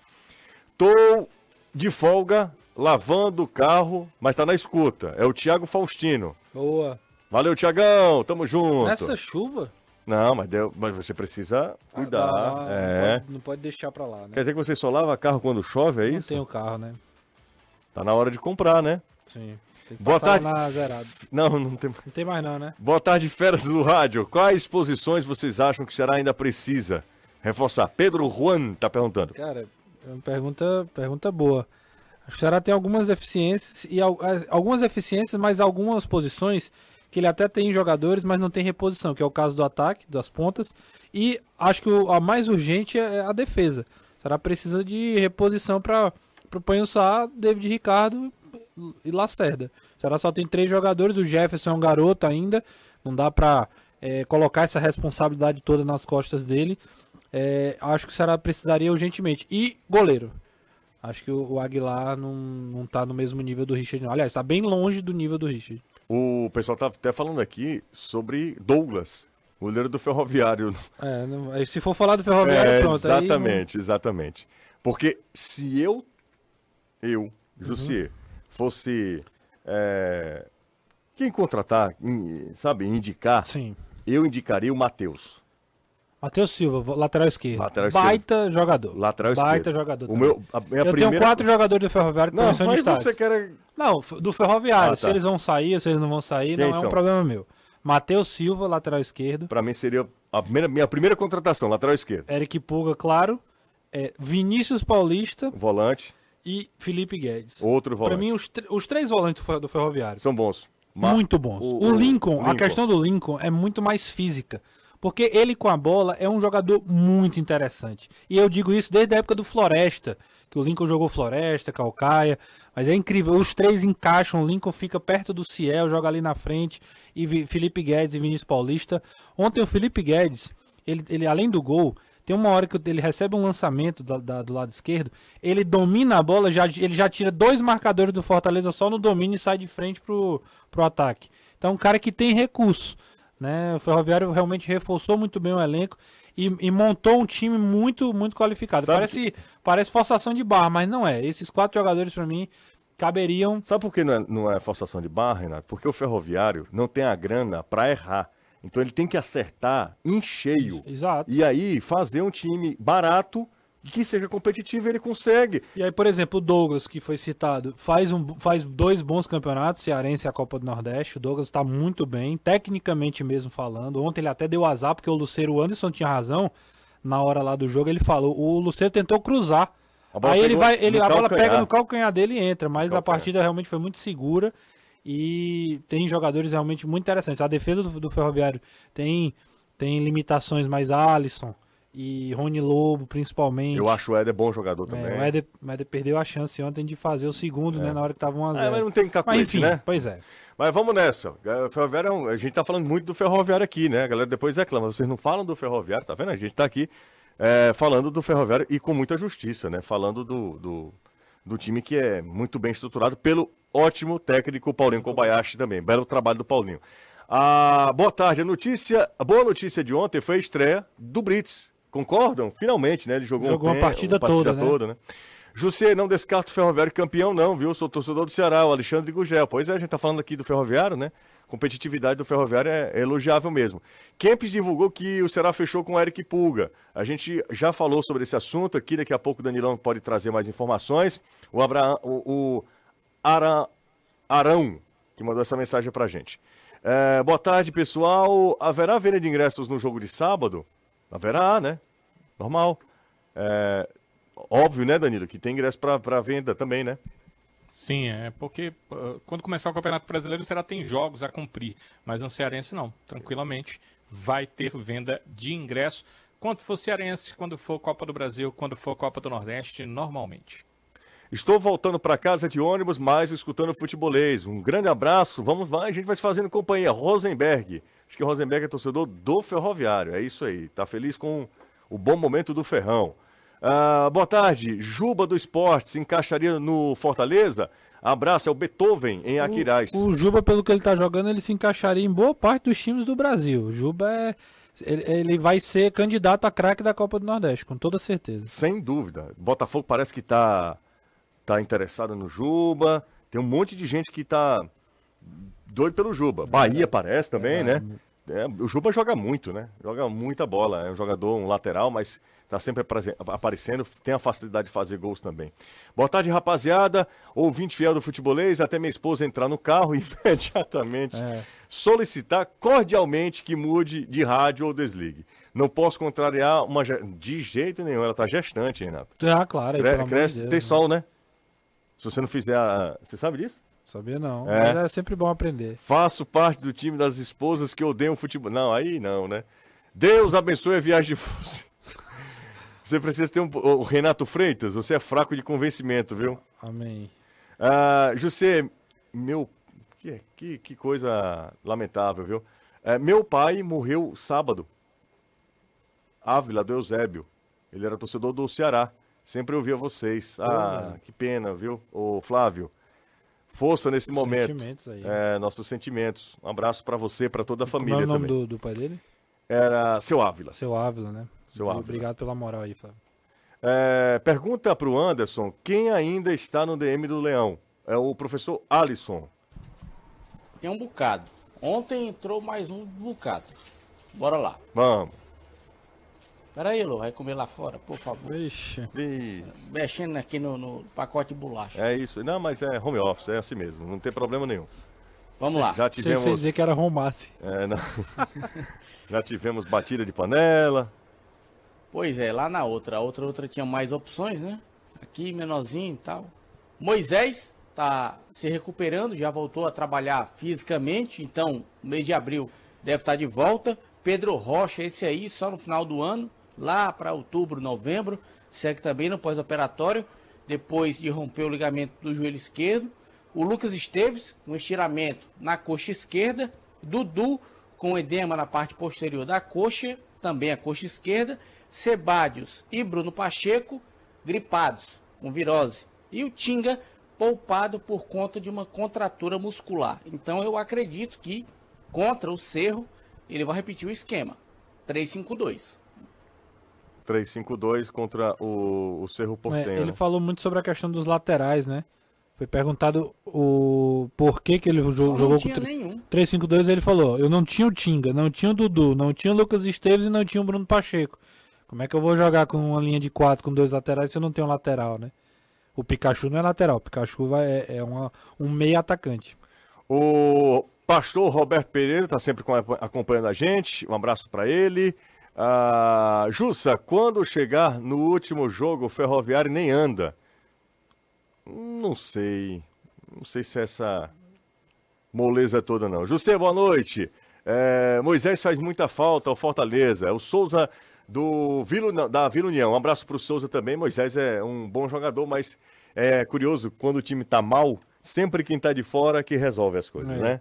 Tô de folga lavando o carro, mas tá na escuta. É o Thiago Faustino. Boa. Valeu, Tiagão. Tamo junto. Nessa chuva? Não, mas, deu- mas você precisa cuidar. Ah, é. Não pode, não pode deixar pra lá, né? Quer dizer que você só lava carro quando chove, é não isso? tem o carro, né? Tá na hora de comprar, né? Sim. Boa tarde. Não, não tem. Não tem mais não, né? Boa tarde, feras do rádio. Quais posições vocês acham que o Ceará ainda precisa reforçar? Pedro Juan tá perguntando. Cara, é uma pergunta, pergunta boa. Acho que o Ceará tem algumas deficiências, e al- as- algumas deficiências, mas algumas posições que ele até tem jogadores, mas não tem reposição, que é o caso do ataque, das pontas. E acho que a mais urgente é a defesa. O Ceará precisa de reposição para o Panhussá, David Ricardo e Lacerda. O Ceará só tem três jogadores, o Jefferson é um garoto ainda, não dá para colocar essa responsabilidade toda nas costas dele. É, acho que o Ceará precisaria urgentemente. E goleiro. Acho que o, o Aguilar não, não tá no mesmo nível do Richard. não. Aliás, tá bem longe do nível do Richard. O pessoal tá até falando aqui sobre Douglas, goleiro do Ferroviário. É, não- aí se for falar do Ferroviário, É, pronto. aí não- exatamente, exatamente. Porque se eu, eu, Uhum. Fosse é, quem contratar, sabe, indicar, Sim. eu indicaria o Matheus. Matheus Silva, lateral esquerdo. Lateral Baita jogador. Lateral Baita esquerdo. jogador. O meu, a minha Eu primeira... tenho quatro jogadores do Ferroviário que Não, estão mas destaque. você quer... Não, do Ferroviário. Ah, Se tá. eles vão sair, se eles não vão sair, Quem não é são? um problema meu. Matheus Silva, lateral esquerdo. Pra mim seria a primeira- minha primeira contratação, lateral esquerdo. Eric Puga, claro. É, Vinícius Paulista Volante, e Felipe Guedes. outro volante. Pra mim, os, os três volantes do Fer- do Ferroviário. São bons. Ma- Muito bons. O, Lincoln, a questão do Lincoln é muito mais física. Porque ele com a bola é um jogador muito interessante. E eu digo isso desde a época do Floresta, que o Lincoln jogou Floresta, Calcaia. Mas é incrível, os três encaixam, o Lincoln fica perto do Ciel, joga ali na frente, e Felipe Guedes e Vinícius Paulista. Ontem o Felipe Guedes, ele, ele além do gol, tem uma hora que ele recebe um lançamento da- da- do lado esquerdo, ele domina a bola, já, ele já tira dois marcadores do Fortaleza só no domínio e sai de frente pro, pro ataque. Então, um cara que tem recurso. Né? O Ferroviário realmente reforçou muito bem o elenco e, e montou um time muito, muito qualificado. Sabe Parece, parece forçação de barra, mas não é. Esses quatro jogadores, para mim, caberiam. Sabe por que não é, não é forçação de barra, Renato? Porque o ferroviário não tem a grana pra errar. Então ele tem que acertar em cheio. Exato. E aí fazer um time barato que seja competitivo, ele consegue. E aí, por exemplo, o Douglas, que foi citado, faz, um, faz dois bons campeonatos, Cearense e a Copa do Nordeste. O Douglas está muito bem, tecnicamente mesmo falando. Ontem ele até deu azar, porque o Luceiro Anderson tinha razão. Na hora lá do jogo, ele falou: o Luceiro tentou cruzar. Aí ele vai, ele, a bola pega no calcanhar dele e entra, mas a partida realmente foi muito segura e tem jogadores realmente muito interessantes. A defesa do, do Ferroviário tem, tem limitações, mas Alisson, e Rony Lobo, principalmente. Eu acho o Éder bom jogador também. É, o, Éder, o Éder perdeu a chance ontem de fazer o segundo, né, é. né? Na hora que tava 1x0. É, mas não tem cacuete, mas, enfim, né? Pois é. Mas vamos nessa. O Ferroviário, é a gente tá falando muito do Ferroviário aqui, né? A galera depois reclama. Vocês não falam do Ferroviário, tá vendo? A gente tá aqui é, falando do Ferroviário e com muita justiça, né? Falando do, do, do, time que é muito bem estruturado pelo ótimo técnico Paulinho Kobayashi também. Belo trabalho do Paulinho. Ah, boa tarde. A notícia, a boa notícia de ontem foi a estreia do Brits Concordam? Finalmente, né? Ele jogou, jogou um uma partida, uma partida toda, toda, né? né? José, não descarto o Ferroviário campeão, não, viu? Sou torcedor do Ceará, o Alexandre Gugel. Pois é, a gente tá falando aqui do Ferroviário, né? Competitividade do Ferroviário é, é elogiável mesmo. Kempis divulgou que o Ceará fechou com o Eric Pulga. A gente já falou sobre esse assunto aqui, daqui a pouco o Danilão pode trazer mais informações. O, Abraão, o, o Ara, Arão, que mandou essa mensagem pra gente. É, boa tarde, pessoal. Haverá venda de ingressos no jogo de sábado? Haverá, né? Normal. É, óbvio, né, Danilo, que tem ingresso para venda também, né? Sim, é porque quando começar o Campeonato Brasileiro será tem jogos a cumprir, mas no Cearense não. Tranquilamente vai ter venda de ingresso. Quando for Cearense, quando for Copa do Brasil, quando for Copa do Nordeste, normalmente. Estou voltando para casa de ônibus, mas escutando futebolês. Um grande abraço. Vamos lá, a gente vai se fazendo companhia. Rosenberg. Acho que o Rosenberg é torcedor do Ferroviário. É isso aí. Tá feliz com o bom momento do Ferrão. Ah, boa tarde. Juba do Esporte se encaixaria no Fortaleza? Abraço, é o Beethoven em Aquiraz. O, o Juba, pelo que ele tá jogando, ele se encaixaria em boa parte dos times do Brasil. O Juba é. Ele, vai ser candidato a craque da Copa do Nordeste, com toda certeza. Sem dúvida. Botafogo parece que tá, tá interessado no Juba. Tem um monte de gente que tá doido pelo Juba. Bahia parece também, é, né? É, o Juba joga muito, né? Joga muita bola. É um jogador, um lateral, mas tá sempre aparecendo. Tem a facilidade de fazer gols também. Boa tarde, rapaziada. Ouvinte fiel do futebolês. Até minha esposa entrar no carro e <laughs> imediatamente é. solicitar cordialmente que mude de rádio ou desligue. Não posso contrariar uma. De jeito nenhum. Ela tá gestante, Renato. Ah, claro. Cre cresce, Deus, tem né? sol, né? Se você não fizer a. Você sabe disso? Sabia não, é. mas é sempre bom aprender. Faço parte do time das esposas que odeiam futebol. Não, aí não, né? Deus abençoe a viagem de <laughs> Você precisa ter um. O Renato Freitas, você é fraco de convencimento, viu? Amém. Ah, José, meu. Que, que, que coisa lamentável, viu? É, meu pai morreu sábado. Ávila do Eusébio. Ele era torcedor do Ceará. Sempre ouvia vocês. Ah, que pena, viu? O Flávio força nesse momento. Sentimentos aí. É, nossos sentimentos. Um abraço para você, para toda a família também. Qual é o nome do, do, pai dele? Era Seu Ávila. Seu Ávila, né? Seu Ávila. Obrigado pela moral aí, Flávio. É, pergunta para o Anderson, quem ainda está no DM do Leão? É o professor Alisson. Tem um bocado. Ontem entrou mais um bocado. Bora lá. Vamos. Pera aí, Lu, vai comer lá fora, por favor. Vixe. Mexendo aqui no, no, pacote de bolacha. É isso. Não, mas é home office, é assim mesmo. Não tem problema nenhum. Vamos lá. Já tivemos. Você dizer que era romace. É, não. <laughs> Já tivemos batida de panela. Pois é, lá na outra. A outra, outra tinha mais opções, né? Aqui, menorzinho e tal. Moisés tá se recuperando, já voltou a trabalhar fisicamente, então, no mês de abril deve estar de volta. Pedro Rocha, esse aí, só no final do ano lá para outubro, novembro, segue também no pós-operatório, depois de romper o ligamento do joelho esquerdo. O Lucas Esteves, com estiramento na coxa esquerda. Dudu, com edema na parte posterior da coxa, também a coxa esquerda. Sebadios e Bruno Pacheco, gripados, com virose. E o Tinga, poupado por conta de uma contratura muscular. Então eu acredito que contra o Cerro, ele vai repetir o esquema. 3-5-2. 3-5-2 contra o, o Cerro Portenho. É, ele né? falou muito sobre a questão dos laterais, né? Foi perguntado o porquê que ele jogou não com 3-5-2. Ele falou: Eu não tinha o Tinga, não tinha o Dudu, não tinha o Lucas Esteves e não tinha o Bruno Pacheco. Como é que eu vou jogar com uma linha de quatro com dois laterais se eu não tenho lateral, né? O Pikachu não é lateral, o Pikachu vai, é, é uma, um meio atacante. O pastor Roberto Pereira está sempre acompanhando a gente. Um abraço para ele. Ah, Jussa, quando chegar no último jogo, o Ferroviário nem anda. Não sei. Não sei se é essa moleza toda, não. José, boa noite. É, Moisés faz muita falta ao Fortaleza. O Souza do Vila, da Vila União. Um abraço para o Souza também. Moisés é um bom jogador, mas é curioso, quando o time está mal, sempre quem está de fora que resolve as coisas, é. né?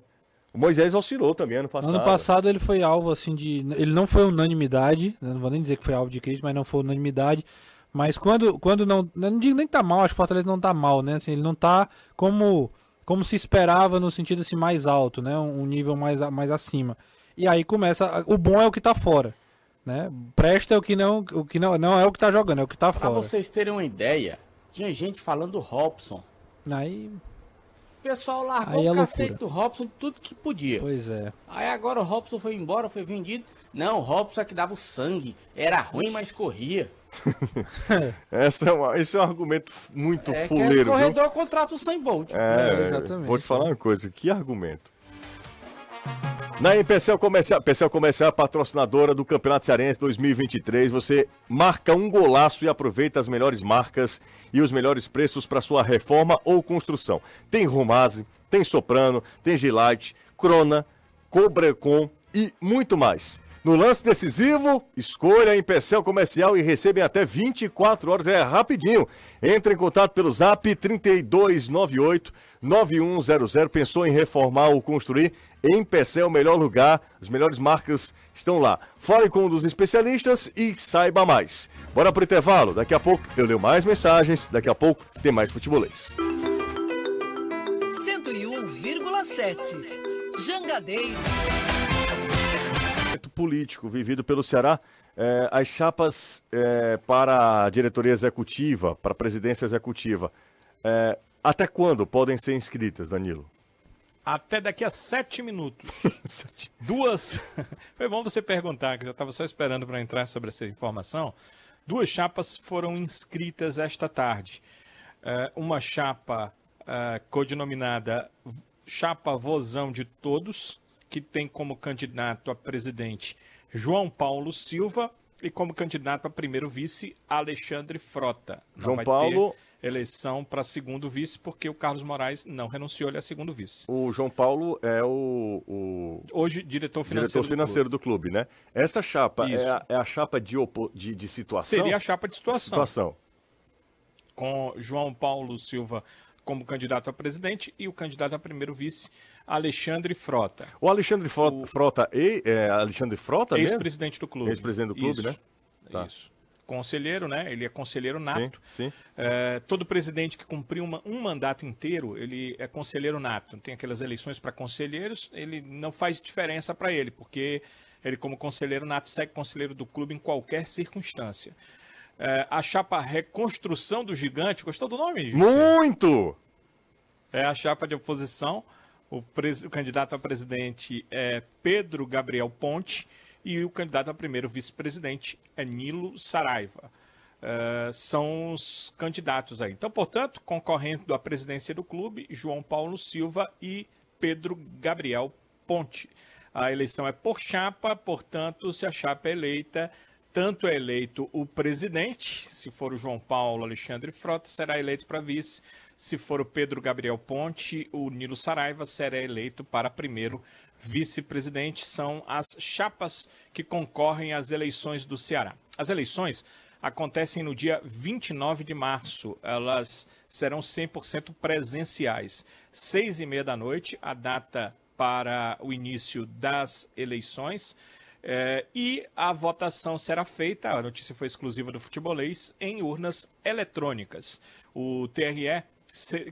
O Moisés oscilou também ano passado. Ano passado ele foi alvo assim de. Ele não foi unanimidade, né? não vou nem dizer que foi alvo de crítica, mas não foi unanimidade. Mas quando, quando não. Não digo nem que tá mal, acho que o Fortaleza não tá mal, né? Assim, ele não tá como, como se esperava no sentido assim, mais alto, né? Um nível mais, mais acima. E aí começa. O bom é o que tá fora. Né? Presta é o que não. O que não, não é o que tá jogando, é o que tá fora. Pra vocês terem uma ideia, tinha gente falando do Robson. Aí pessoal largou Aí é o cacete loucura. do Robson tudo que podia. Pois é. Aí agora o Robson foi embora, foi vendido. Não, o Robson é que dava o sangue. Era ruim, mas corria. <laughs> Essa é uma, esse é um argumento muito é fuleiro. Que o corredor viu? contrata o 100 Bolt. É, é, exatamente. Vou te falar uma coisa, que argumento. Na Empecel Comercial, Empecel Comercial é patrocinadora do Campeonato Cearense 2023. Você marca um golaço e aproveita as melhores marcas e os melhores preços para sua reforma ou construção. Tem Romase, tem Soprano, tem Gilite, Crona, Cobrecon e muito mais. No lance decisivo, escolha Pecel Comercial e recebem até 24 horas, é rapidinho. Entre em contato pelo zap 3298 9100. Pensou em reformar ou construir? Em Pecel, o melhor lugar, as melhores marcas estão lá. Fale com um dos especialistas e saiba mais. Bora pro intervalo, daqui a pouco eu leio mais mensagens, daqui a pouco tem mais futebolês. 101,7 Jangadeiro político vivido pelo Ceará, é, as chapas é, para a diretoria executiva, para a presidência executiva, é, até quando podem ser inscritas, Danilo? Até daqui a sete minutos. <laughs> Duas. <laughs> Foi bom você perguntar, que eu já estava só esperando para entrar sobre essa informação. Duas chapas foram inscritas esta tarde. uma chapa codinominada Chapa Vozão de Todos, que tem como candidato a presidente João Paulo Silva e como candidato a primeiro vice Alexandre Frota. João Paulo eleição para segundo vice porque o Carlos Moraes não renunciou ele a segundo vice. O João Paulo é o, o... hoje diretor financeiro, diretor financeiro do, clube. do, clube. né? Essa chapa é a, é a, chapa de, opo... de, de situação. Seria a chapa de situação. situação. Com João Paulo Silva como candidato a presidente e o candidato a primeiro vice Alexandre Frota. O Alexandre Frota, o... Frota e, é, Alexandre Frota Ex-presidente do clube. Ex-presidente do clube, Isso. né? Tá. Isso. Conselheiro, né? Ele é conselheiro nato. Sim, sim. É, todo presidente que cumpriu uma, um mandato inteiro, ele é conselheiro nato. Tem aquelas eleições para conselheiros, ele não faz diferença para ele, porque ele, como conselheiro nato, segue conselheiro do clube em qualquer circunstância. É, a chapa Reconstrução do Gigante, gostou do nome? Muito! É a chapa de oposição o, o candidato a presidente é Pedro Gabriel Ponte e o candidato a primeiro vice-presidente é Nilo Saraiva. Uh, são os candidatos aí. Então, portanto, concorrendo à presidência do clube, João Paulo Silva e Pedro Gabriel Ponte. A eleição é por chapa, portanto, se a chapa é eleita, tanto é eleito o presidente, se for o João Paulo Alexandre Frota, será eleito para vice. Se for o Pedro Gabriel Ponte, o Nilo Saraiva será eleito para primeiro vice-presidente. São as chapas que concorrem às eleições do Ceará. As eleições acontecem no dia 29 de março. Elas serão 100% presenciais. Seis e meia da noite, a data para o início das eleições. É, e a votação será feita, a notícia foi exclusiva do futebolês, em urnas eletrônicas. O TRE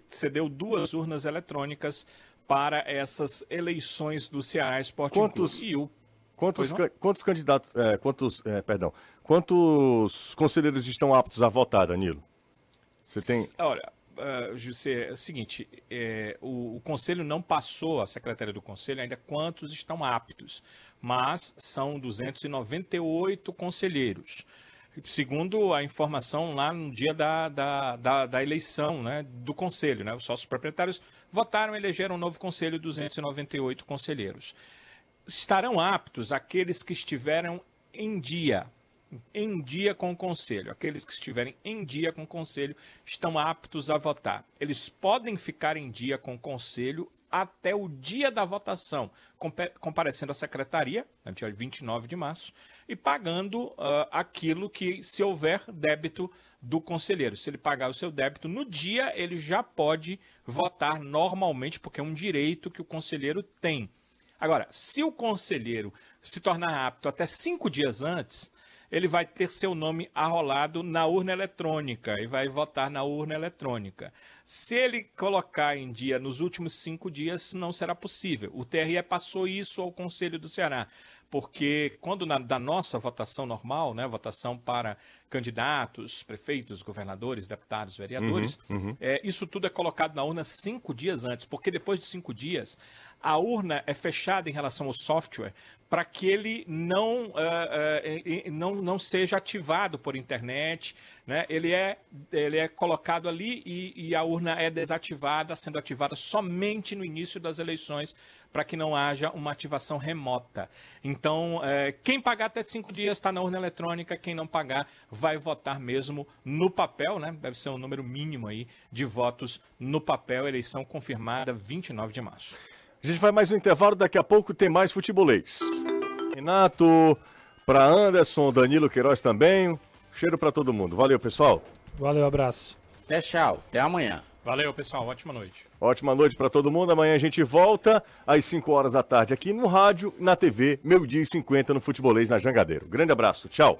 cedeu duas urnas eletrônicas para essas eleições do Ceará Esporte quantos, Clube. E o, quantos, quantos candidatos, é, quantos, é, perdão, quantos conselheiros estão aptos a votar, Danilo? Você tem... Olha, uh, José, é o seguinte, é, o, o, Conselho não passou, a Secretaria do Conselho, ainda quantos estão aptos, mas são 298 conselheiros. Segundo a informação lá no dia da, da, da, da eleição né, do conselho. Né? Os sócios proprietários votaram e elegeram um novo conselho, 298 conselheiros. Estarão aptos aqueles que estiveram em dia, em dia com o conselho. Aqueles que estiverem em dia com o conselho estão aptos a votar. Eles podem ficar em dia com o conselho até o dia da votação, comparecendo à secretaria, no dia 29 de março, e pagando uh, aquilo que, se houver débito do conselheiro. Se ele pagar o seu débito no dia, ele já pode votar normalmente, porque é um direito que o conselheiro tem. Agora, se o conselheiro se tornar apto até cinco dias antes, ele vai ter seu nome arrolado na urna eletrônica e vai votar na urna eletrônica. Se ele colocar em dia nos últimos cinco dias, não será possível. O TRE passou isso ao Conselho do Ceará porque quando na, da nossa votação normal, né, votação para candidatos, prefeitos, governadores, deputados, vereadores, uhum, uhum. É, isso tudo é colocado na urna cinco dias antes, porque depois de cinco dias a urna é fechada em relação ao software para que ele não, uh, uh, não, não seja ativado por internet. Né? Ele, é, ele é colocado ali e, e a urna é desativada, sendo ativada somente no início das eleições para que não haja uma ativação remota. Então, é, quem pagar até cinco dias está na urna eletrônica, quem não pagar vai votar mesmo no papel, né? Deve ser um número mínimo aí de votos no papel, eleição confirmada 29 de março. A gente vai mais um intervalo, daqui a pouco tem mais futebolês. Renato, para Anderson, Danilo Queiroz também. Cheiro para todo mundo. Valeu, pessoal. Valeu, abraço. Até tchau. Até amanhã. Valeu, pessoal. Ótima noite. Ótima noite para todo mundo. Amanhã a gente volta às 5 horas da tarde aqui no rádio, na TV, meio-dia e 50 no Futebolês na Jangadeiro. Grande abraço. Tchau.